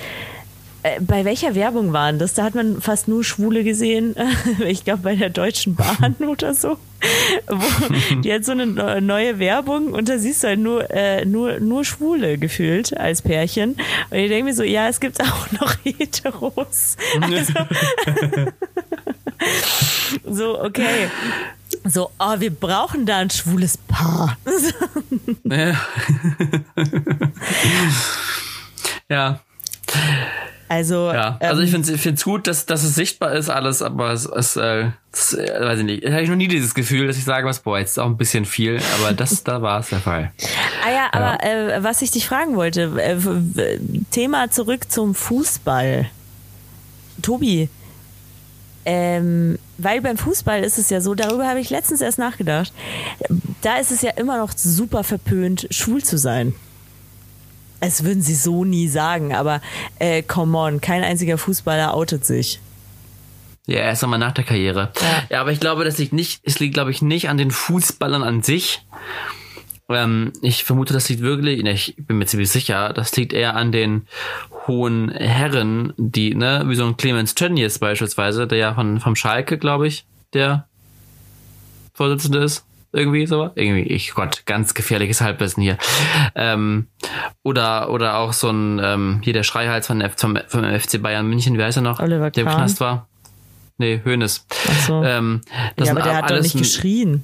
Äh, bei welcher Werbung waren das? Da hat man fast nur Schwule gesehen. ich glaube bei der Deutschen Bahn oder so. Die hat so eine neu- neue Werbung und da siehst du halt nur, äh, nur, nur Schwule gefühlt als Pärchen. Und ich denke mir so, ja, es gibt auch noch Heteros. Also, so, okay. So, oh, wir brauchen da ein schwules Paar. Ja. ja, Also, ja. Also ähm, ich finde es gut, dass, dass es sichtbar ist alles, aber es, es äh, das, äh, weiß ich nicht. Da habe ich noch nie dieses Gefühl, dass ich sage, was, boah, jetzt ist auch ein bisschen viel, aber das, da war es der Fall. Ah ja, aber Äh, was ich dich fragen wollte, äh, Thema zurück zum Fußball. Tobi, ähm, weil beim Fußball ist es ja so, darüber habe ich letztens erst nachgedacht, da ist es ja immer noch super verpönt, schwul zu sein. Es würden sie so nie sagen, aber äh, come on, kein einziger Fußballer outet sich. Ja, erst einmal nach der Karriere. Ja. Ja, aber ich glaube, das liegt nicht, es liegt, glaube ich, nicht an den Fußballern an sich. Ähm, ich vermute, das liegt wirklich, ne, ich bin mir ziemlich sicher, das liegt eher an den hohen Herren, die, ne, wie so ein Clemens Tönnies beispielsweise, der ja von, vom Schalke, glaube ich, der Vorsitzende ist. Irgendwie so. Irgendwie, ich Gott, ganz gefährliches Halbwissen hier. Ähm, oder, oder auch so ein, ähm, hier der Schreihals von, vom, vom FC Bayern München, wie heißt er noch? Oliver der im Kahn. Knast war. Nee, Hönes. So. Ähm, das ja, aber der hat doch nicht geschrien.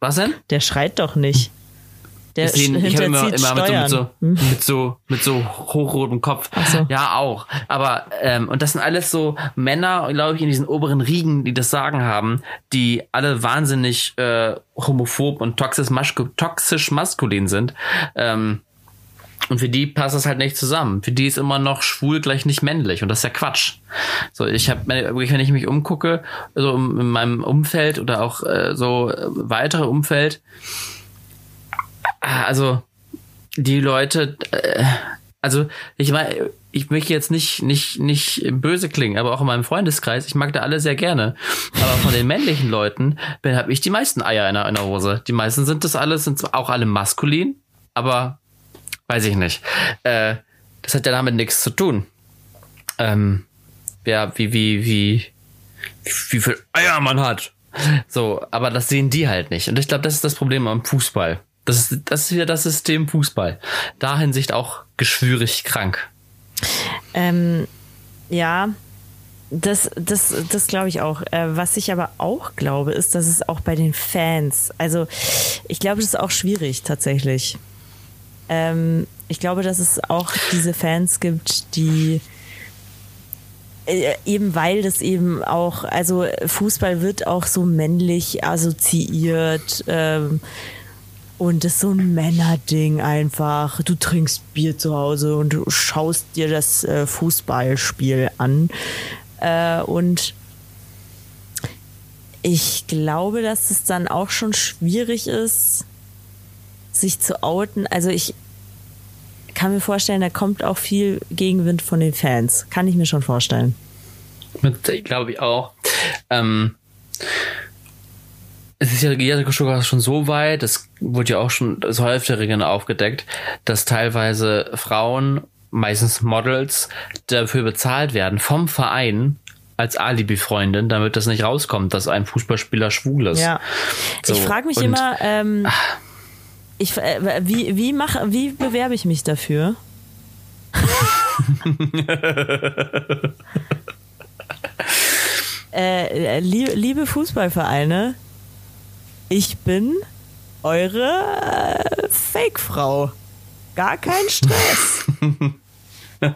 Was denn? Der schreit doch nicht. Der Ich, seh- ich habe immer, immer mit, so, mit, so, mit so mit so hochrotem Kopf. So. Ja, auch. Aber ähm, und das sind alles so Männer, glaube ich, in diesen oberen Riegen, die das Sagen haben, die alle wahnsinnig äh, homophob und toxisch, maschku toxisch maskulin sind. Ähm, Und für die passt das halt nicht zusammen. Für die ist immer noch schwul gleich nicht männlich und das ist ja Quatsch. So, ich habe, wenn ich mich umgucke, so in meinem Umfeld oder auch äh, so äh, weitere Umfeld, also die Leute, äh, also ich meine, ich möchte jetzt nicht nicht nicht böse klingen, aber auch in meinem Freundeskreis, ich mag da alle sehr gerne. Aber von den männlichen Leuten habe ich die meisten Eier in der, in der Hose. Die meisten sind das alles, sind auch alle maskulin, aber weiß ich nicht. Äh, das hat ja damit nichts zu tun. Ähm, ja, wie, wie, wie, wie viel Eier man hat. So, aber das sehen die halt nicht. Und ich glaube, das ist das Problem am Fußball. Das ist, das ist wieder das System Fußball. Da Hinsicht auch geschwürig krank. Ähm, ja, das, das, das glaube ich auch. Äh, was ich aber auch glaube, ist, dass es auch bei den Fans, also ich glaube, das ist auch schwierig tatsächlich. Ähm, ich glaube, dass es auch diese Fans gibt, die äh, eben weil das eben auch, also Fußball wird auch so männlich assoziiert ähm, und das ist so ein Männerding einfach. Du trinkst Bier zu Hause und du schaust dir das äh, Fußballspiel an äh, und ich glaube, dass es dann auch schon schwierig ist, sich zu outen. Also ich kann mir vorstellen, da kommt auch viel Gegenwind von den Fans. Kann ich mir schon vorstellen. Glaube ich auch. Ähm, es ist ja sogar schon so weit, das wurde ja auch schon das häufigere aufgedeckt, dass teilweise Frauen, meistens Models, dafür bezahlt werden vom Verein, als Alibi-Freundin, damit das nicht rauskommt, dass ein Fußballspieler schwul ist. Ja. So, ich frage mich immer, ähm, ich, äh, wie, wie, mach, wie bewerbe ich mich dafür? äh, liebe, liebe Fußballvereine, ich bin eure äh, Fake-Frau. Gar kein Stress.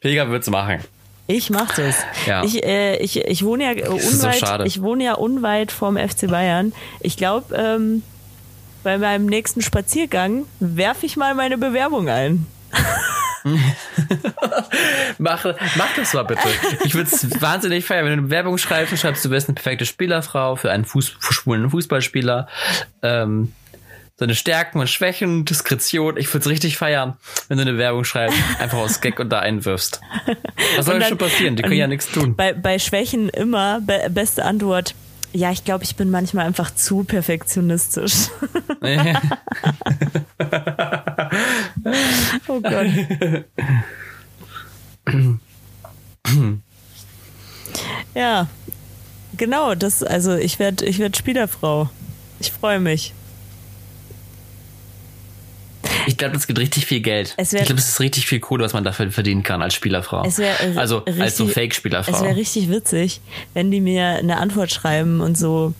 Pega wird's machen. Ich mach das. Ja. Ich, äh, ich, ich wohne ja unweit. So ich wohne ja unweit vom FC Bayern. Ich glaube, ähm, bei meinem nächsten Spaziergang werfe ich mal meine Bewerbung ein. mach, mach das mal bitte. Ich würde es wahnsinnig feiern, wenn du eine Werbung schreibst schreibst, du wärst eine perfekte Spielerfrau für einen Fuß, schwulen Fußballspieler. Ähm, seine Stärken und Schwächen, Diskretion. Ich würde es richtig feiern, wenn du eine Werbung schreibst, einfach aus Gag und da einwirfst. Was soll dann, schon passieren? Die können ja nichts tun. Bei, bei Schwächen immer be beste Antwort. Ja, ich glaube, ich bin manchmal einfach zu perfektionistisch. oh Gott. ja, genau, das, also ich werde ich werd Spielerfrau. Ich freue mich. Ich glaube, es gibt richtig viel Geld. ich glaube, es ist richtig viel Kohle, was man dafür verdienen kann als Spielerfrau. Wär, also richtig, als so Fake-Spielerfrau. Es wäre richtig witzig, wenn die mir eine Antwort schreiben und so.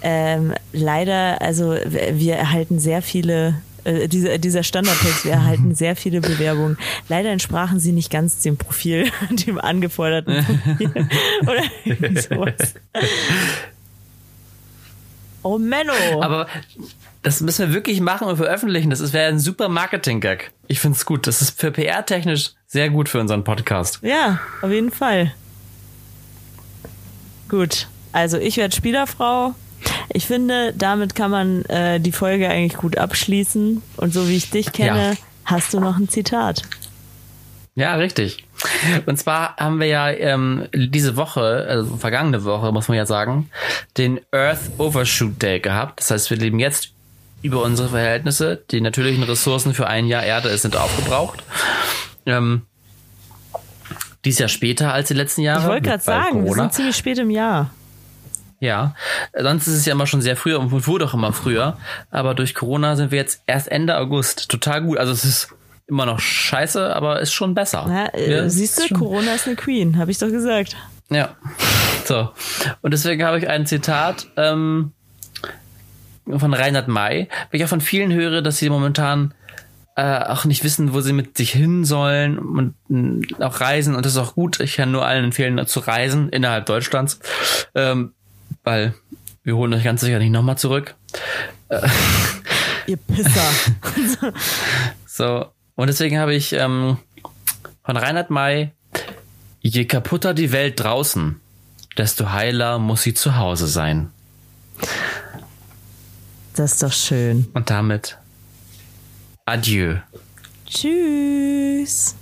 Ähm, leider, also wir erhalten sehr viele äh, dieser, dieser Standardtext, wir erhalten sehr viele Bewerbungen. Leider entsprachen sie nicht ganz dem Profil, dem angeforderten Profil. Oder sowas. Oh Menno. Aber das müssen wir wirklich machen und veröffentlichen. Das wäre ein super Marketing-Gag. Ich finde es gut. Das ist für PR-technisch sehr gut für unseren Podcast. Ja, auf jeden Fall. Gut. Also ich werde Spielerfrau. Ich finde, damit kann man äh, die Folge eigentlich gut abschließen. Und so wie ich dich kenne, ja. hast du noch ein Zitat. Ja, richtig. Und zwar haben wir ja ähm, diese Woche, also vergangene Woche, muss man ja sagen, den Earth Overshoot Day gehabt. Das heißt, wir leben jetzt über unsere Verhältnisse. Die natürlichen Ressourcen für ein Jahr Erde sind aufgebraucht. Ähm, dies Jahr später als die letzten Jahre. Ich wollte gerade sagen, Corona. wir sind ziemlich spät im Jahr. Ja, sonst ist es ja immer schon sehr früh und wurde auch immer früher. Aber durch Corona sind wir jetzt erst Ende August. Total gut. Also es ist immer noch scheiße, aber ist schon besser. Ja, äh, ja, siehst du, Corona ist eine Queen, habe ich doch gesagt. Ja. So. Und deswegen habe ich ein Zitat. Ähm, von Reinhard May, weil ich auch von vielen höre, dass sie momentan äh, auch nicht wissen, wo sie mit sich hin sollen und äh, auch reisen. Und das ist auch gut. Ich kann nur allen empfehlen, zu reisen innerhalb Deutschlands, ähm, weil wir holen euch ganz sicher nicht nochmal zurück. Äh, ihr Pisser. So, und deswegen habe ich ähm, von Reinhard May, je kaputter die Welt draußen, desto heiler muss sie zu Hause sein. Das ist doch schön. Und damit Adieu. Tschüss.